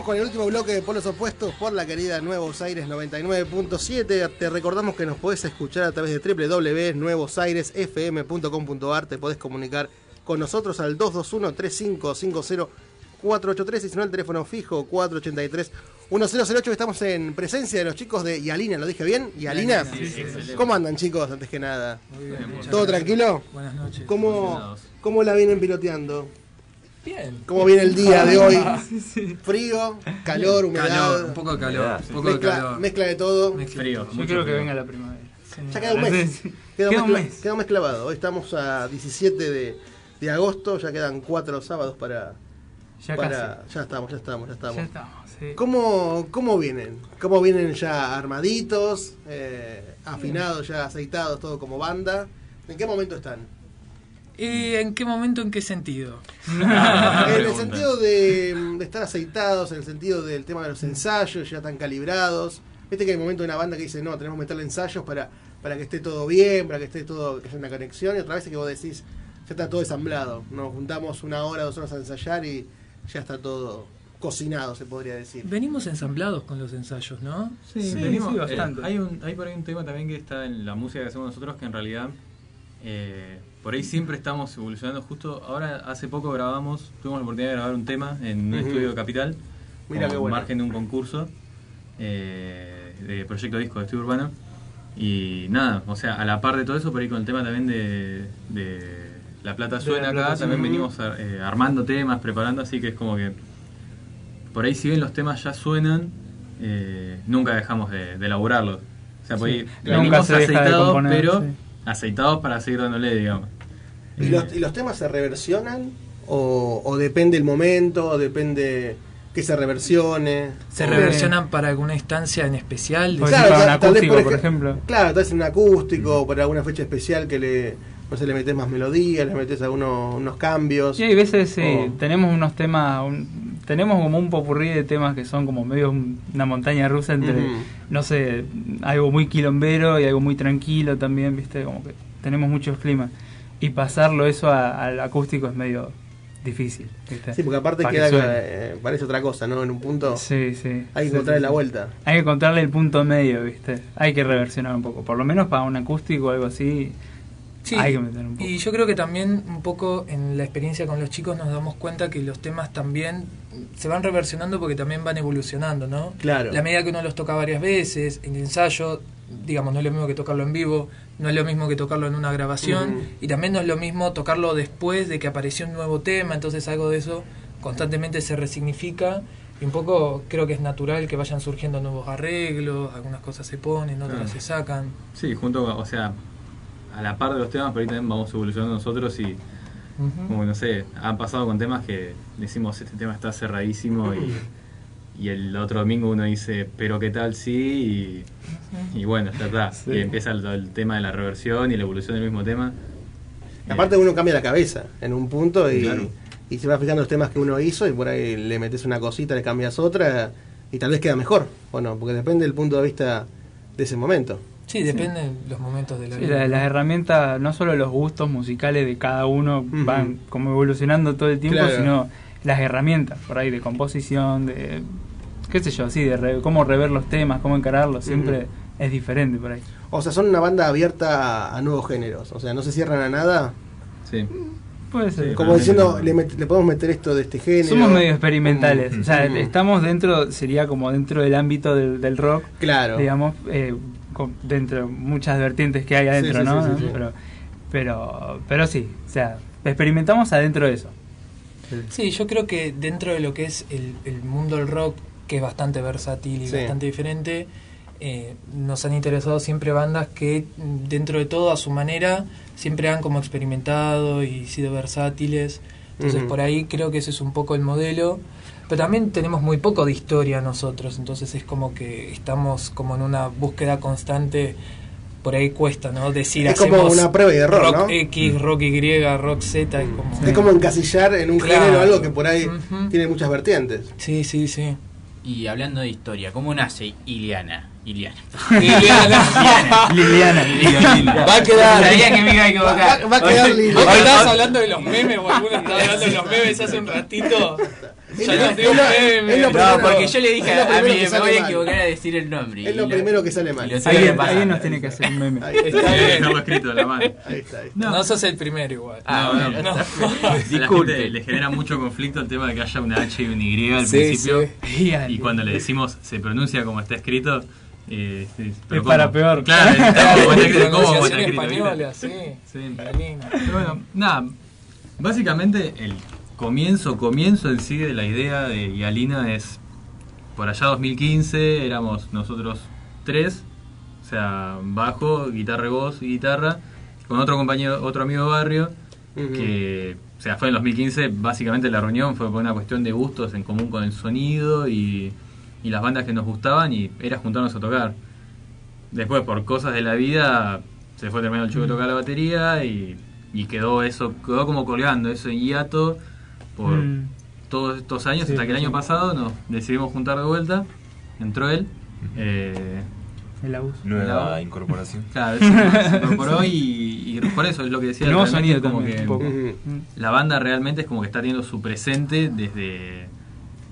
Con el último bloque de Polos Opuestos por la querida Nuevos Aires 99.7. Te recordamos que nos podés escuchar a través de www.nuevosairesfm.com.ar. Te podés comunicar con nosotros al 221-3550-483 y si no el teléfono fijo 483-1008. Estamos en presencia de los chicos de Yalina, ¿lo dije bien? ¿Yalina? Sí, sí. ¿Cómo andan chicos, antes que nada? Muy bien, ¿Todo tranquilo? Buenas noches. ¿Cómo. ¿Cómo la vienen piloteando? Bien. ¿Cómo viene el día de hoy? *laughs* Sí, sí. Frío, calor, humedad. Calor, un poco de calor, un poco de mezcla, calor. Mezcla de todo. Frío, Yo creo que venga la primavera. Ya queda un mes. Queda, Queda un mes, queda un mes clavado. Hoy estamos a 17 de, de agosto, ya quedan cuatro sábados para. Ya para- Ya estamos, ya estamos, ya estamos. Ya estamos, sí. ¿Cómo, ¿Cómo vienen? ¿Cómo vienen ya armaditos, eh, afinados, ya aceitados, todo como banda? ¿En qué momento están? ¿Y en qué momento, en qué sentido? *laughs* en el sentido de, de estar aceitados, en el sentido del tema de los ensayos, ya están calibrados. Viste que hay momentos de una banda que dice, no, tenemos que meterle ensayos para, para que esté todo bien, para que esté todo, que haya una conexión, y otra vez es que vos decís, ya está todo ensamblado. Nos juntamos una hora, dos horas a ensayar y ya está todo cocinado, se podría decir. Venimos ensamblados con los ensayos, ¿no? Sí, venimos- eh, hay, un, hay por ahí un tema también que está en la música que hacemos nosotros que en realidad eh, por ahí siempre estamos evolucionando. Justo ahora, hace poco grabamos, tuvimos la oportunidad de grabar un tema en un estudio de Capital, Mira como qué bueno. margen de un concurso eh, de proyecto disco de estudio urbano. Y nada, o sea, a la par de todo eso, por ahí con el tema también de, de La Plata Suena La Plata acá, también venimos eh, armando temas, preparando, así que es como que por ahí si bien los temas ya suenan, eh, nunca dejamos de, de elaborarlos. O sea, por Sí. ahí Nunca venimos se de aceitados, componer, pero sí. aceitados para seguir dándole, digamos. ¿Y los, y los temas se reversionan? ¿O, o depende el momento? ¿O depende que se reversione? ¿Se reversionan para alguna instancia en especial? Claro, tal- tal vez por ej- ejemplo. Claro, tal vez en un acústico, para alguna fecha especial que le, no sé, le metes más melodía, le metes algunos unos cambios. Sí, hay veces sí, O- tenemos unos temas, un- tenemos como un popurrí de temas que son como medio un- una montaña rusa entre, Ujú. no sé, algo muy quilombero y algo muy tranquilo también, viste, como que tenemos muchos climas. Y pasarlo eso a- al acústico es medio difícil, viste. Sí, porque aparte Para queda, eh, parece otra cosa, ¿no? En un punto Sí, sí. hay que Sí, encontrarle sí, la sí. vuelta. Hay que encontrarle el punto medio, ¿viste? Hay que reversionar un poco. Por lo menos para un acústico o algo así, Sí, hay que meter un poco. y yo creo que también un poco en la experiencia con los chicos nos damos cuenta que los temas también se van reversionando porque también van evolucionando, ¿no? Claro. La medida que uno los toca varias veces, en ensayo, digamos, no es lo mismo que tocarlo en vivo, no es lo mismo que tocarlo en una grabación, y también no es lo mismo tocarlo después de que apareció un nuevo tema, entonces algo de eso constantemente se resignifica. Y un poco creo que es natural que vayan surgiendo nuevos arreglos, algunas cosas se ponen, otras Claro. se sacan. Sí, junto, o sea, a la par de los temas, pero ahí también vamos evolucionando nosotros y, como no sé, han pasado con temas que decimos, este tema está cerradísimo y, *laughs* y el otro domingo uno dice, pero qué tal sí, y, y bueno, ya está. Sí. Y empieza el, el tema de la reversión y la evolución del mismo tema. Y aparte uno cambia la cabeza en un punto y, Claro. y se va fijando los temas que uno hizo y por ahí le metes una cosita, le cambias otra y tal vez queda mejor, o no, porque depende del punto de vista de ese momento. Sí, depende de los momentos de la Sí, vida. la- las herramientas, no solo los gustos musicales de cada uno van como evolucionando todo el tiempo, Claro. sino las herramientas por ahí de composición, de qué sé yo, sí, de re- cómo rever los temas, cómo encararlos, siempre es diferente por ahí. O sea, son una banda abierta a, a nuevos géneros, o sea, no se cierran a nada. Sí. Puede ser. Como diciendo, le, met- le podemos meter esto de este género. Somos medio experimentales, o sea, estamos dentro, sería como dentro del ámbito del, del rock, Claro. digamos, eh, con- dentro de muchas vertientes que hay adentro, sí, ¿no? sí, sí, sí. Pero, pero, pero sí, o sea, experimentamos adentro de eso. Sí, yo creo que dentro de lo que es el, el mundo del rock, que es bastante versátil y Sí. bastante diferente, eh, nos han interesado siempre bandas que mm, dentro de todo a su manera siempre han como experimentado y sido versátiles. Entonces Ujú. por ahí creo que ese es un poco el modelo. Pero también tenemos muy poco de historia nosotros, entonces es como que estamos como en una búsqueda constante. Por ahí cuesta, ¿no? Decir Es como una prueba y error, rock ¿no? X, rock Y, rock Z, es como... Es como encasillar en un Claro. género algo que por ahí tiene muchas vertientes. Sí, sí, sí. Y hablando de historia, ¿cómo nace Iliana? Iliana. Liliana. *laughs* Liliana. Liliana. Va a quedar. Sabía que me iba a equivocar. Va, va a quedar Hoy estabas hablando de los memes o alguno estaba hablando de los memes hace un ratito. Nos dio un No, primero- porque yo le dije a, mí, que me sale voy a mal. equivocar a decir el nombre. Es lo primero que sale mal. Alguien, nos tiene que hacer un meme. Está. Está bien. Dejarlo escrito en la mano. Ahí está, ahí está. No, sos el primero igual. Ah, No, bueno, no. *laughs* está- *laughs* Disculpe. gente le genera mucho conflicto el tema de que haya una H y una Y al principio. Y cuando le decimos se pronuncia como está escrito. eh, sí, pero Es para ¿cómo? peor. Claro, *laughs* está como está escrito, ¿cómo Pronunciación está sí. Pero bueno, nada. Básicamente el comienzo, comienzo en sí de la idea de Yalina es por allá 2015, éramos nosotros tres, o sea, bajo, guitarra y voz y guitarra, con otro compañero, otro amigo de barrio, que, o sea, fue en 2015, básicamente la reunión fue por una cuestión de gustos en común con el sonido y, y las bandas que nos gustaban y era juntarnos a tocar. Después, por cosas de la vida, se fue terminando el chico de tocar la batería y, y quedó eso, quedó como colgando, eso en hiato por Mm. todos estos años, Sí, hasta que el sí. año pasado nos decidimos juntar de vuelta, entró él. eh, El abuso. Nueva incorporación. *laughs* Claro, se, se incorporó y, y por eso es lo que decía. Realmente sonido como también, que un poco. La banda realmente es como que está teniendo su presente desde,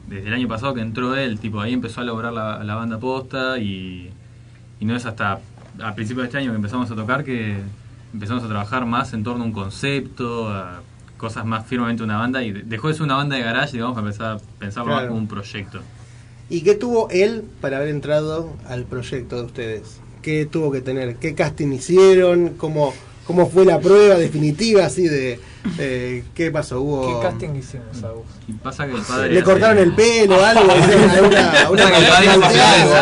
desde el año pasado que entró él. Tipo, ahí empezó a lograr la, la banda posta y, y no es hasta a principios de este año que empezamos a tocar que empezamos a trabajar más en torno a un concepto, a cosas más firmemente una banda y de- dejó de ser una banda de garage y vamos a empezar a pensarlo más Claro. como un proyecto. ¿Y qué tuvo él para haber entrado al proyecto de ustedes? ¿Qué tuvo que tener? ¿Qué casting hicieron? ¿Cómo, cómo fue la prueba definitiva así de eh, qué pasó? ¿Hubo ¿Qué casting hicimos, Agus? Y pasa que el padre le hace- cortaron el pelo, *laughs* una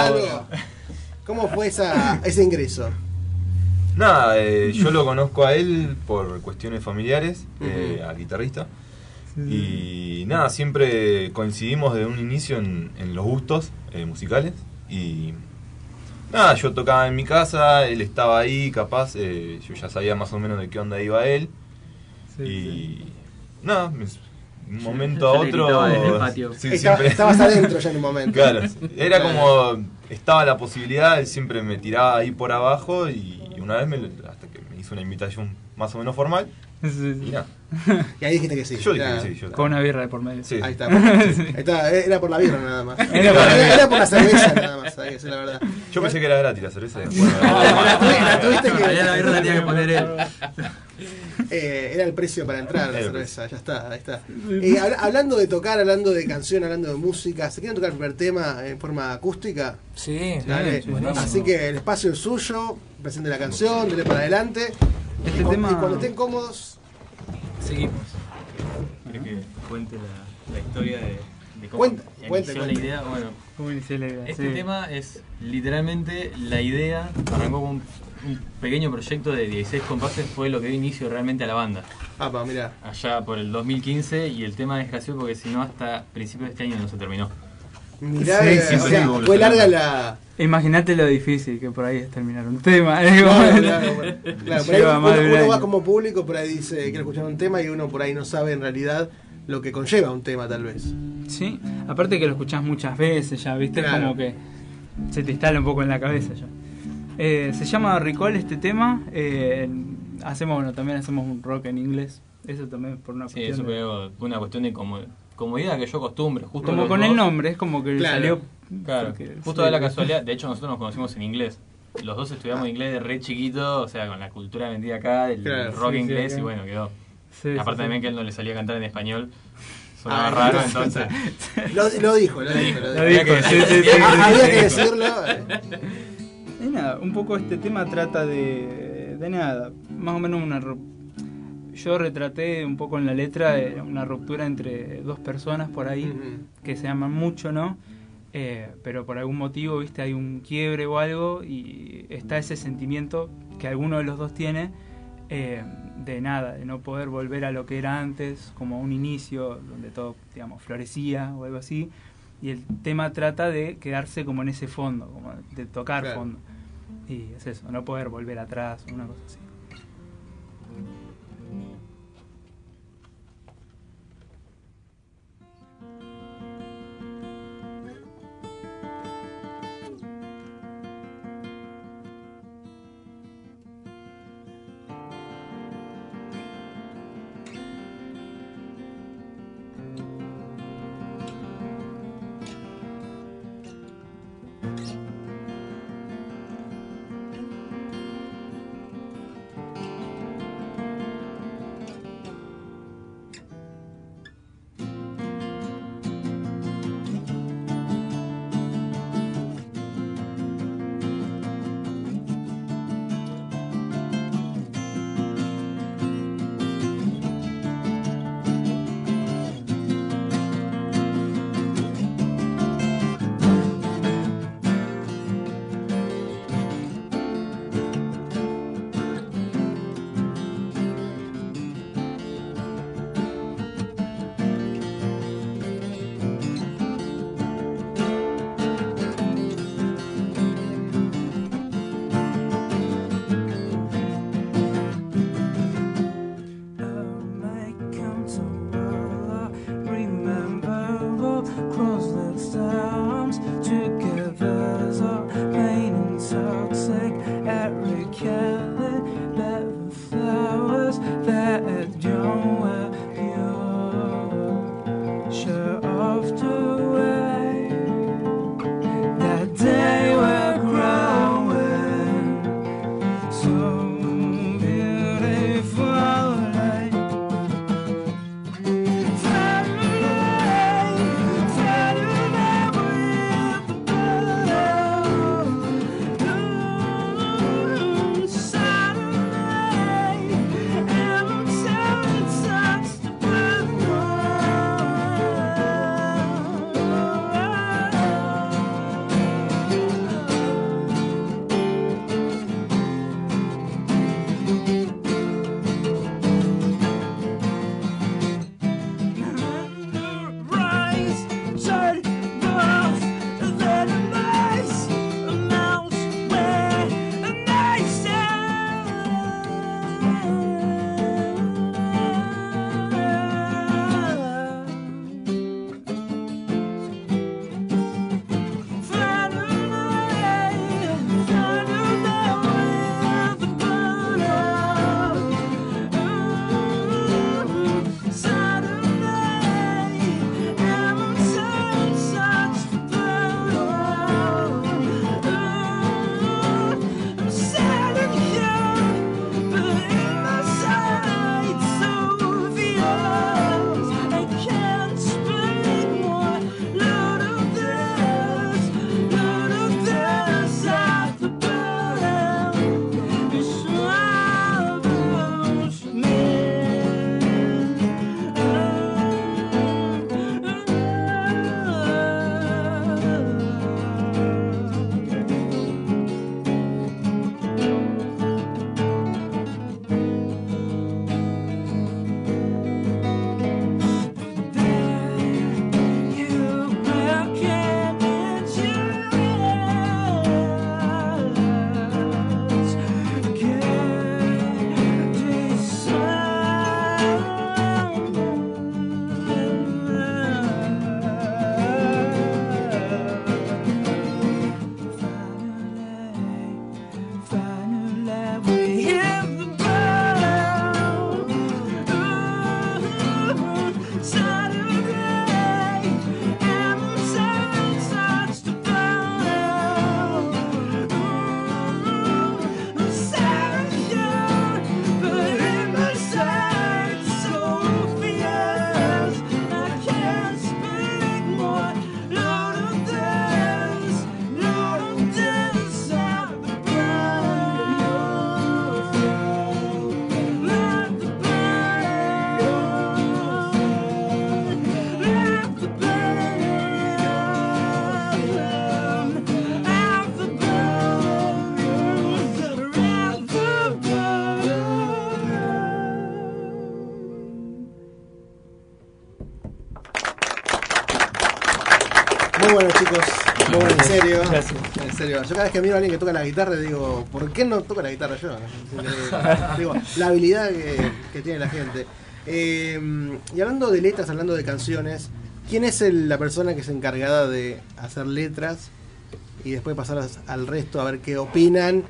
algo. ¿Cómo fue esa, ese ingreso? Nada, eh, yo lo conozco a él por cuestiones familiares, eh, al guitarrista. Y nada, siempre coincidimos desde un inicio en, en los gustos eh, musicales. Y nada, yo tocaba en mi casa, él estaba ahí, capaz, eh, yo ya sabía más o menos de qué onda iba él. y nada, me- de un momento yo a otro. desde el *laughs* patio. sí, Estaba- siempre- estabas adentro ya en un momento. Claro, era Claro. como. Estaba la posibilidad, él siempre me tiraba ahí por abajo y una vez me, hasta que me hizo una invitación más o menos formal. *laughs* *laughs* Y ahí dijiste que sí. Yo dije que sí. Yo Con una birra de por medio. Sí. Ahí está. *laughs* Ahí está, Era por la birra nada más. Era por la birra. era por la cerveza nada más, hay que decir la verdad. Yo pensé que era gratis la cerveza. La tuvi- la tuviste que- Ahí la birra la tenía que poner él. Eh, era el precio para entrar a la cerveza, ya está, ahí está. Eh, habla- hablando de tocar, hablando de canción, hablando de música, ¿se quieren tocar el primer tema en forma acústica? Sí, Dale. sí, buenísimo. Así que el espacio es suyo, presente la canción, dele para adelante. Este y, tema- y cuando estén cómodos, Seguimos. ¿Querés que cuente la, la historia de, de cómo Cuente, inició la idea? Bueno, ¿Cómo inicié la idea? este Sí. tema es literalmente la idea, arrancó con un, un pequeño proyecto de 16 compases, fue lo que dio inicio realmente a la banda. ah, pa, mira. Allá por el 2015 y el tema es gracioso porque si no hasta principios de este año no se terminó. Mirá, Sí, eh, sí, o sí, sea, sí, fue larga sí. la. Imagínate lo difícil que por ahí es terminar un tema. digo. Claro, claro, bueno. Claro, por ahí *laughs* uno, va como público, por ahí dice quiere escuchar un tema y uno por ahí no sabe en realidad lo que conlleva un tema tal vez. Sí, aparte que lo escuchás muchas veces ya, ¿viste? Claro. Como que se te instala un poco en la cabeza ya. Eh, se llama Recall este tema. eh, hacemos, bueno, también hacemos un rock en inglés. Eso también por una Sí, cuestión eso de- una cuestión de como, comodidad que yo costumbre. Justo Como con dos- el nombre, es como que Claro. salió. Claro, porque- justo sí. de la casualidad. De hecho, nosotros nos conocimos en inglés. Los dos estudiamos inglés de re chiquito, o sea, con la cultura vendida acá, del Claro, rock sí, inglés, y bueno, quedó. Aparte sí. también que él no le salía a cantar en español, sonaba Ah, raro, *laughs* entonces-. Lo, lo dijo, lo dijo. Lo dijo. Había que decirlo. Y nada, un poco este tema trata de, de nada, más o menos una... yo retraté un poco en la letra eh, una ruptura entre dos personas por ahí que se aman mucho, ¿no? Eh, pero por algún motivo, viste, hay un quiebre o algo y está ese sentimiento que alguno de los dos tiene eh, de nada, de no poder volver a lo que era antes, como un inicio donde todo, digamos, florecía o algo así. Y el tema trata de quedarse como en ese fondo, como de tocar Claro. fondo. Y es eso, no poder volver atrás, una cosa así. Serio. Gracias. En serio. Yo cada vez que miro a alguien que toca la guitarra digo, ¿por qué no toco la guitarra yo? *laughs* Digo, la habilidad que, que tiene la gente. Eh, y hablando de letras, hablando de canciones, ¿quién es el- la persona que es encargada de hacer letras y después pasarlas al resto a ver qué opinan?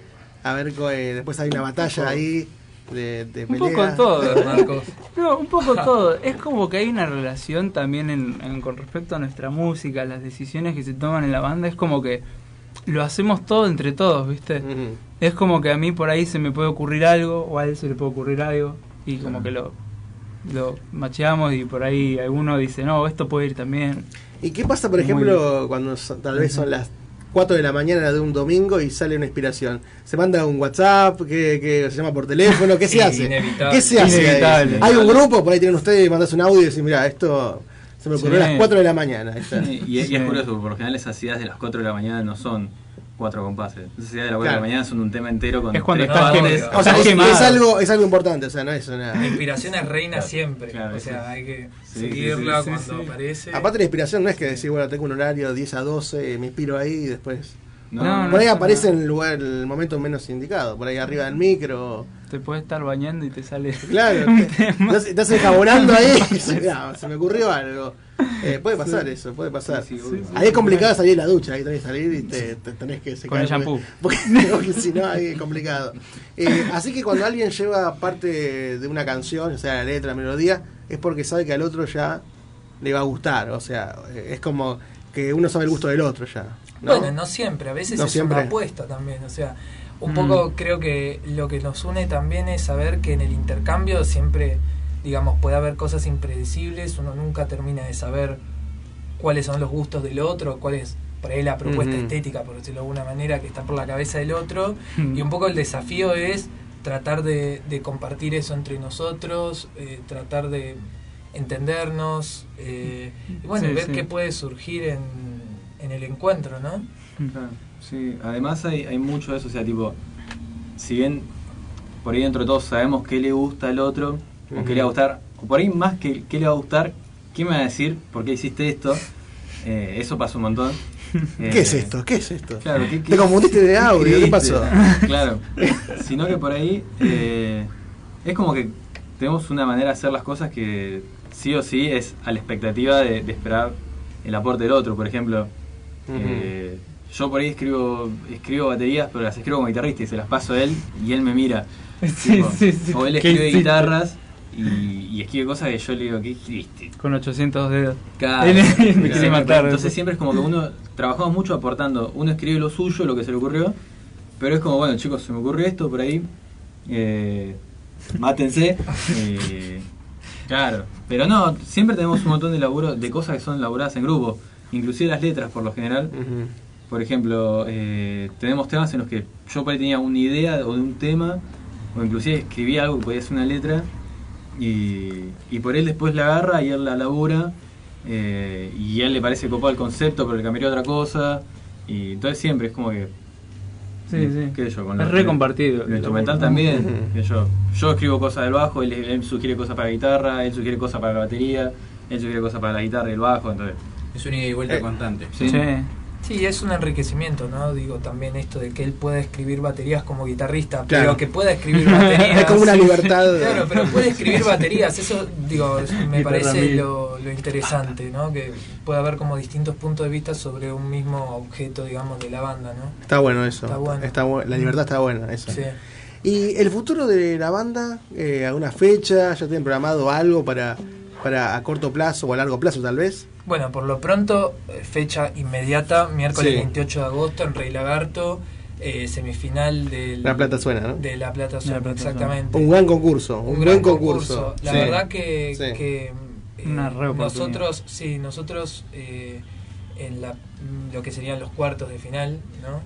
A ver, eh, después hay una batalla ahí de, de Un pelea. poco todo. Marcos. *laughs* No, un poco todo. Es como que hay una relación también en, en- con respecto a nuestra música, las decisiones que se toman en la banda. Es como que lo hacemos todo entre todos, ¿viste? Es como que a mí por ahí se me puede ocurrir algo, o a él se le puede ocurrir algo, y como que lo, lo macheamos y por ahí alguno dice, no, esto puede ir también. ¿Y qué pasa, por Muy ejemplo, cuando son- tal vez son las 4 de la mañana de un domingo y sale una inspiración? ¿Se manda un WhatsApp? ¿Qué, qué se llama por teléfono? ¿Qué se *laughs* hace? Inevitable. ¿Qué se hace? Inevitable. Hay un grupo, por ahí tienen ustedes y mandas un audio y decís, mira, esto se me ocurrió Sí. a las 4 de la mañana. Es- y es curioso, porque por lo general esas ideas de las 4 de la mañana no son cuatro compases. De las 4 de Claro. la mañana son un tema entero con Es cuando tres estás quemado. O sea, es, quemado. es algo, es algo importante, o sea, no es una... La inspiración es reina Claro, siempre. claro, o sea, sí. hay que Sí, seguirla sí, sí, cuando sí. aparece. Aparte la inspiración no es que decir, bueno, tengo un horario 10 a 12, me inspiro ahí y después... No, por ahí no, aparece en el lugar, el momento menos indicado, por ahí arriba del micro. Te puedes estar bañando y te sale Claro, *laughs* te- estás, enjabonando ahí *laughs* se, me ocurrió algo. Eh, puede pasar Sí. eso, puede pasar. Sí, sí, ahí es complicado salir de la ducha, ahí tenés que salir y te, te tenés que secar. Con el shampoo. *laughs* Porque, porque si no, ahí es complicado. Eh, así que cuando alguien lleva parte de una canción, o sea, la letra, la melodía, es porque sabe que al otro ya le va a gustar. O sea, es como que uno sabe el gusto del otro ya. ¿No? Bueno, no siempre, a veces No es siempre. una apuesta también, o sea, un Mm. poco creo que lo que nos une también es saber que en el intercambio siempre, digamos, puede haber cosas impredecibles, uno nunca termina de saber cuáles son los gustos del otro, cuál es por ahí la propuesta estética, por decirlo de alguna manera, que está por la cabeza del otro, Mm. *laughs* y un poco el desafío es tratar de, de compartir eso entre nosotros, eh, tratar de entendernos, eh, y bueno, Sí, ver sí. qué puede surgir en, en el encuentro, ¿no? Claro, sí. Además hay, hay mucho de eso, o sea, tipo, si bien por ahí dentro de todos sabemos qué le gusta al otro, o qué le va a gustar, o por ahí más que qué le va a gustar, ¿qué me va a decir? ¿Por qué hiciste esto? Eh, eso pasa un montón. *laughs* ¿Qué es esto? ¿Qué es esto? Claro, ¿qué- qué- Te confundiste de audio, ¿qué pasó? *laughs* Claro, sino que por ahí eh, es como que tenemos una manera de hacer las cosas que sí o sí es a la expectativa de, de esperar el aporte del otro. Por ejemplo, eh, yo por ahí escribo escribo baterías, pero las escribo como guitarrista y se las paso a él y él me mira. *laughs* Sí, Tipo, sí, sí. O él ¿Qué escribe hiciste? guitarras y, y escribe cosas que yo le digo, ¿qué escribiste? Con 800 dedos. Claro. Él me Siempre- quiere matar. Entonces siempre es como que uno trabajamos mucho aportando, uno escribe lo suyo, lo que se le ocurrió, pero es como, bueno chicos, se me ocurrió esto por ahí, eh, mátense. *laughs* eh, claro, pero no, siempre tenemos un montón de laburo, de cosas que son elaboradas en grupo, inclusive las letras por lo general. Por ejemplo, eh, tenemos temas en los que yo por ahí tenía una idea o de un tema, o inclusive escribía algo podía ser una letra, y, y por él después la agarra y él la labura, eh, y a él le parece copado el concepto, pero le cambiaría otra cosa, y entonces siempre es como que... Sí, sí. qué sé yo, con Es re compartido. Lo instrumental también, yo, yo escribo cosas del bajo, él, él sugiere cosas para la guitarra, él sugiere cosas para la batería, él sugiere cosas para la guitarra y el bajo, entonces... Es una ida y vuelta Eh, constante. Sí. Sí, es un enriquecimiento, ¿no? Digo, también esto de que él pueda escribir baterías como guitarrista, Claro. pero que pueda escribir baterías. *laughs* Es como una libertad. *laughs* Claro, pero puede escribir baterías, eso, digo, *laughs* me parece lo, lo interesante, ¿no? Que puede haber como distintos puntos de vista sobre un mismo objeto, digamos, de la banda, ¿no? Está bueno eso. Está bueno. Está bu- la libertad está buena, eso. Sí. ¿Y el futuro de la banda? Eh, ¿Alguna fecha? ¿Ya tienen programado algo para, para a corto plazo o a largo plazo tal vez? Bueno, por lo pronto, eh, fecha inmediata, miércoles Sí. 28 de agosto en Rey Lagarto, eh, semifinal del, La Plata suena, ¿no? de La Plata Suena, La Plata exactamente. Un gran concurso, un, Un buen gran concurso. La Sí. verdad que, Sí. que, eh, Una re oportunidad. nosotros, sí, nosotros eh, en la, lo que serían los cuartos de final, ¿no?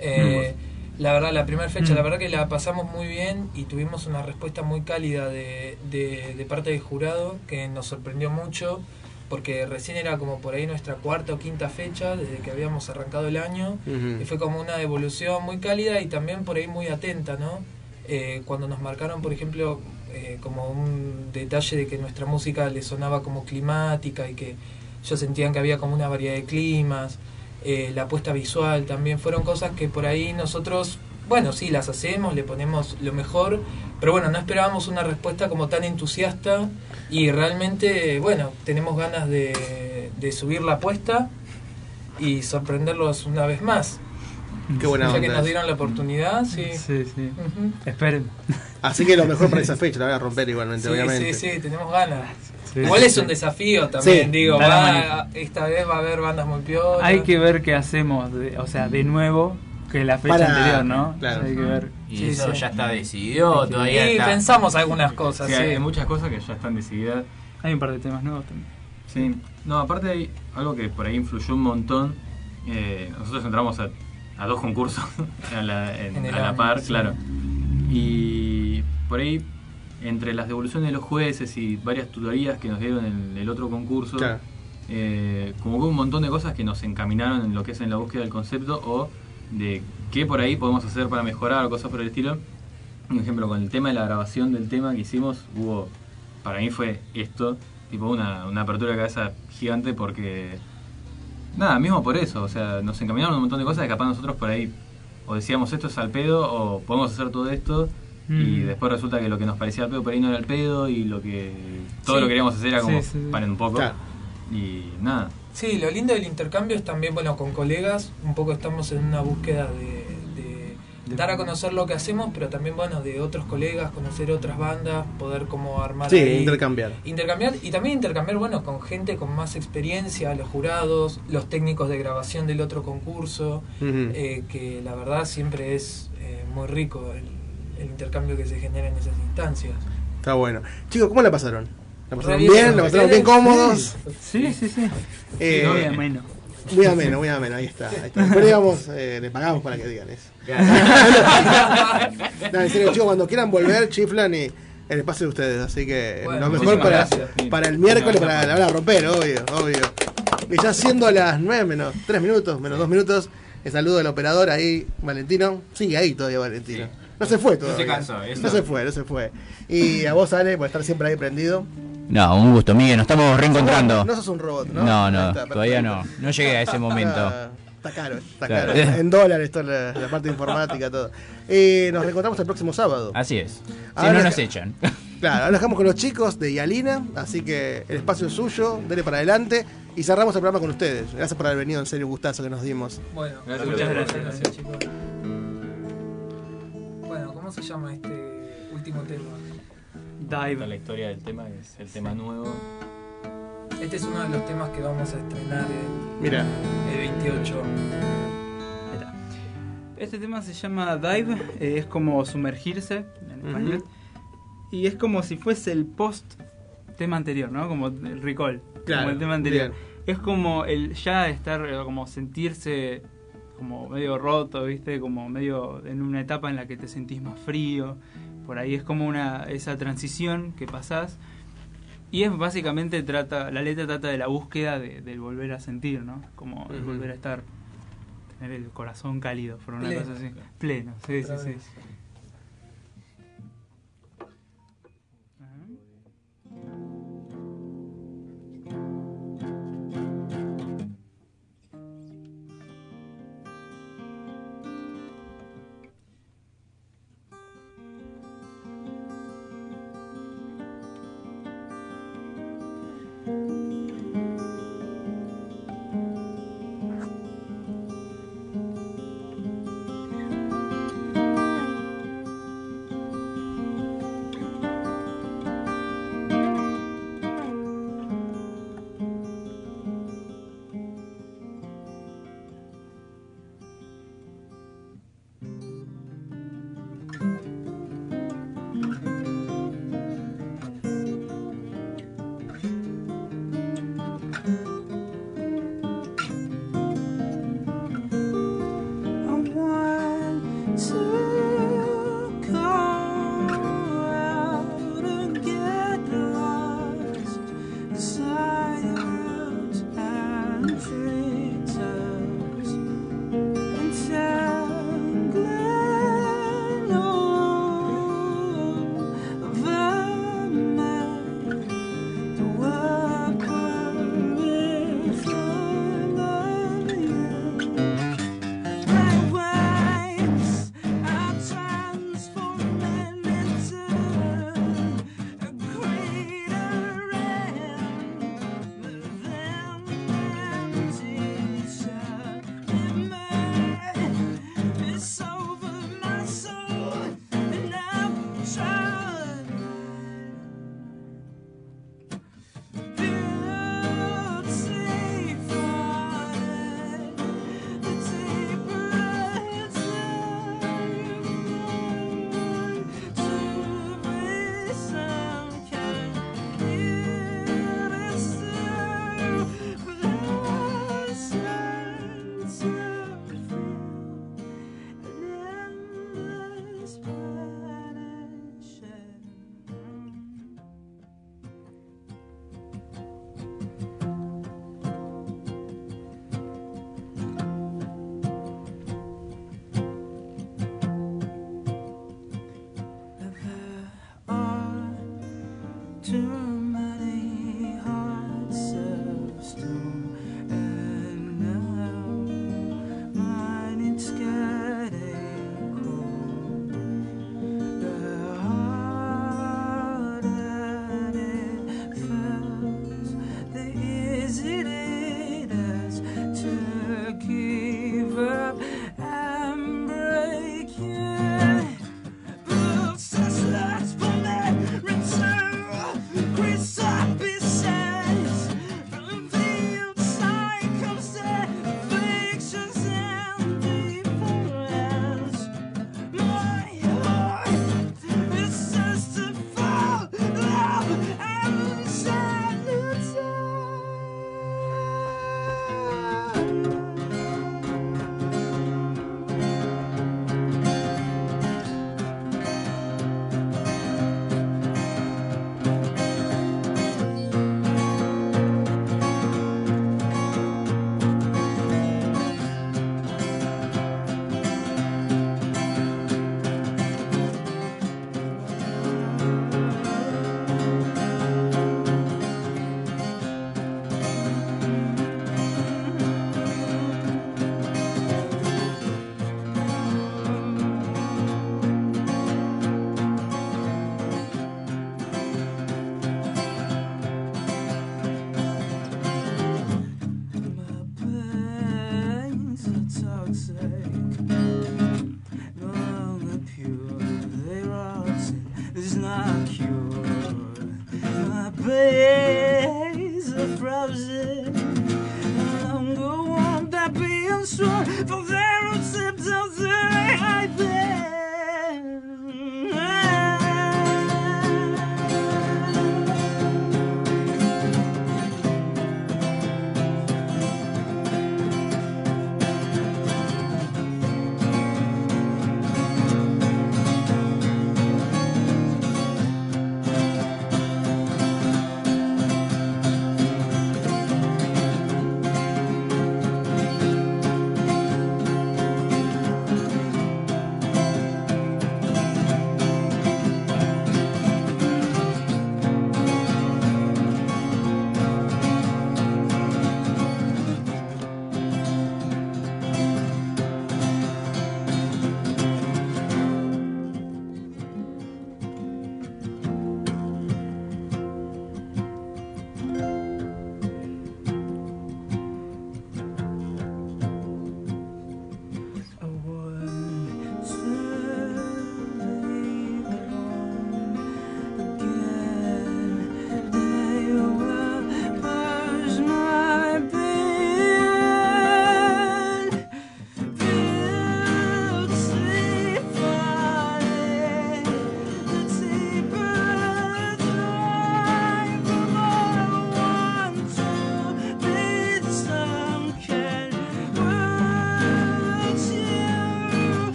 Eh, La verdad, la primera fecha, Mm. la verdad que la pasamos muy bien y tuvimos una respuesta muy cálida de, de, de parte del jurado que nos sorprendió mucho porque recién era como por ahí nuestra cuarta o quinta fecha desde que habíamos arrancado el año y fue como una devolución muy cálida y también por ahí muy atenta, ¿no? Eh, cuando nos marcaron, por ejemplo, eh, como un detalle de que nuestra música le sonaba como climática y que ellos sentían que había como una variedad de climas, eh, la apuesta visual también, fueron cosas que por ahí nosotros, bueno, sí, las hacemos, le ponemos lo mejor, pero bueno, no esperábamos una respuesta como tan entusiasta y realmente, bueno, tenemos ganas de, de subir la apuesta y sorprenderlos una vez más. Qué buena Ya que onda nos eso. dieron la oportunidad, sí. Sí, sí. Ujú. Esperen. Así que lo mejor para *laughs* esa fecha, la voy a romper igualmente, Sí, obviamente. sí, sí, tenemos ganas. Sí, Igual es un desafío también, Sí, digo, va- esta vez va a haber bandas muy piolas. Hay que ver qué hacemos, de- o sea, de nuevo que la fecha Para- anterior, ¿no? claro. Hay que ver. Y Sí, eso sí. ya está decidido, todavía Y está. pensamos algunas cosas, Sí, sí. hay muchas cosas que ya están decididas. Hay un par de temas nuevos también. Sí. No, aparte hay algo que por ahí influyó un montón. Eh, nosotros entramos a, a dos concursos *laughs* a la, en- En el a la año, par, sí. claro. Y por ahí, entre las devoluciones de los jueces y varias tutorías que nos dieron en el otro concurso, Claro. eh, como que hubo un montón de cosas que nos encaminaron en lo que es en la búsqueda del concepto o de qué por ahí podemos hacer para mejorar o cosas por el estilo. Un ejemplo, con el tema de la grabación del tema que hicimos, hubo, para mí fue esto, tipo una, una apertura de cabeza gigante porque, nada, mismo por eso, o sea, nos encaminaron un montón de cosas que capaz nosotros por ahí o decíamos esto es al pedo o podemos hacer todo esto y Mm. después resulta que lo que nos parecía al pedo por ahí no era el pedo y lo que todo Sí. lo que queríamos hacer era como Sí, sí, sí. paren un poco Claro. y nada. Sí, lo lindo del intercambio es también, bueno, con colegas, un poco estamos en una búsqueda de, de dar a conocer lo que hacemos, pero también, bueno, de otros colegas, conocer otras bandas, poder como armar Sí, ahí- intercambiar. Intercambiar y también intercambiar, bueno, con gente con más experiencia, los jurados, los técnicos de grabación del otro concurso, eh, que la verdad siempre es eh, muy rico el, el intercambio que se genera en esas instancias. Está bueno. Chicos, ¿cómo la pasaron? ¿La pasaron bien, bien? ¿La pasaron bien cómodos? Sí, sí, sí. Eh, Muy ameno. Muy ameno, muy ameno, ahí está. Ahí está. *laughs* Después digamos, eh, le pagamos para que digan eso. *laughs* no, en serio, chicos, cuando quieran volver, chiflan y el espacio de ustedes. Así que Bueno, lo mejor para, gracias, para el miércoles, para la hora romper, obvio, obvio. Y ya siendo las 9 menos 3 minutos, menos 2 minutos, el saludo del operador ahí, Valentino. Sigue ahí todavía, Valentino. No se fue todavía. cansó, eso. No se fue, no se fue. Y a vos, Ale, por estar siempre ahí prendido. No, un gusto, Miguel, nos estamos reencontrando. No sos un robot, ¿no? No, no, está, todavía no. No llegué a ese momento. *laughs* Está caro, está Claro. caro. *laughs* En dólares, toda la, la parte informática, todo. Eh, nos reencontramos el próximo sábado. Así es. Si no nos echan. *laughs* Claro, ahora dejamos con los chicos de Yalina, así que el espacio es suyo, dele para adelante y cerramos el programa con ustedes. Gracias por haber venido, en serio, un gustazo que nos dimos. Bueno, Gracias, muchas gracias, gracias, chicos. ¿Cómo se llama este último tema? Esta, la historia del tema es el tema nuevo. Este es uno de los temas que vamos a estrenar el, Mira. el 28. Ahí está. Este tema se llama Dive, eh, es como sumergirse en español. Y es como si fuese el post tema anterior, ¿no? Como el recall. Claro, como el tema anterior. bien. Es como el ya estar, eh, como sentirse como medio roto, ¿viste? Como medio en una etapa en la que te sentís más frío. Por ahí es como una esa transición que pasás. Y es básicamente trata, la letra trata de la búsqueda de- del volver a sentir, ¿no? Como el volver a estar, tener el corazón cálido, por una Pleno. cosa así. Pleno, sí, sí, Otra sí. vez.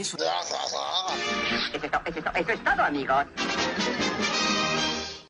Eso. Eso es todo, amigos.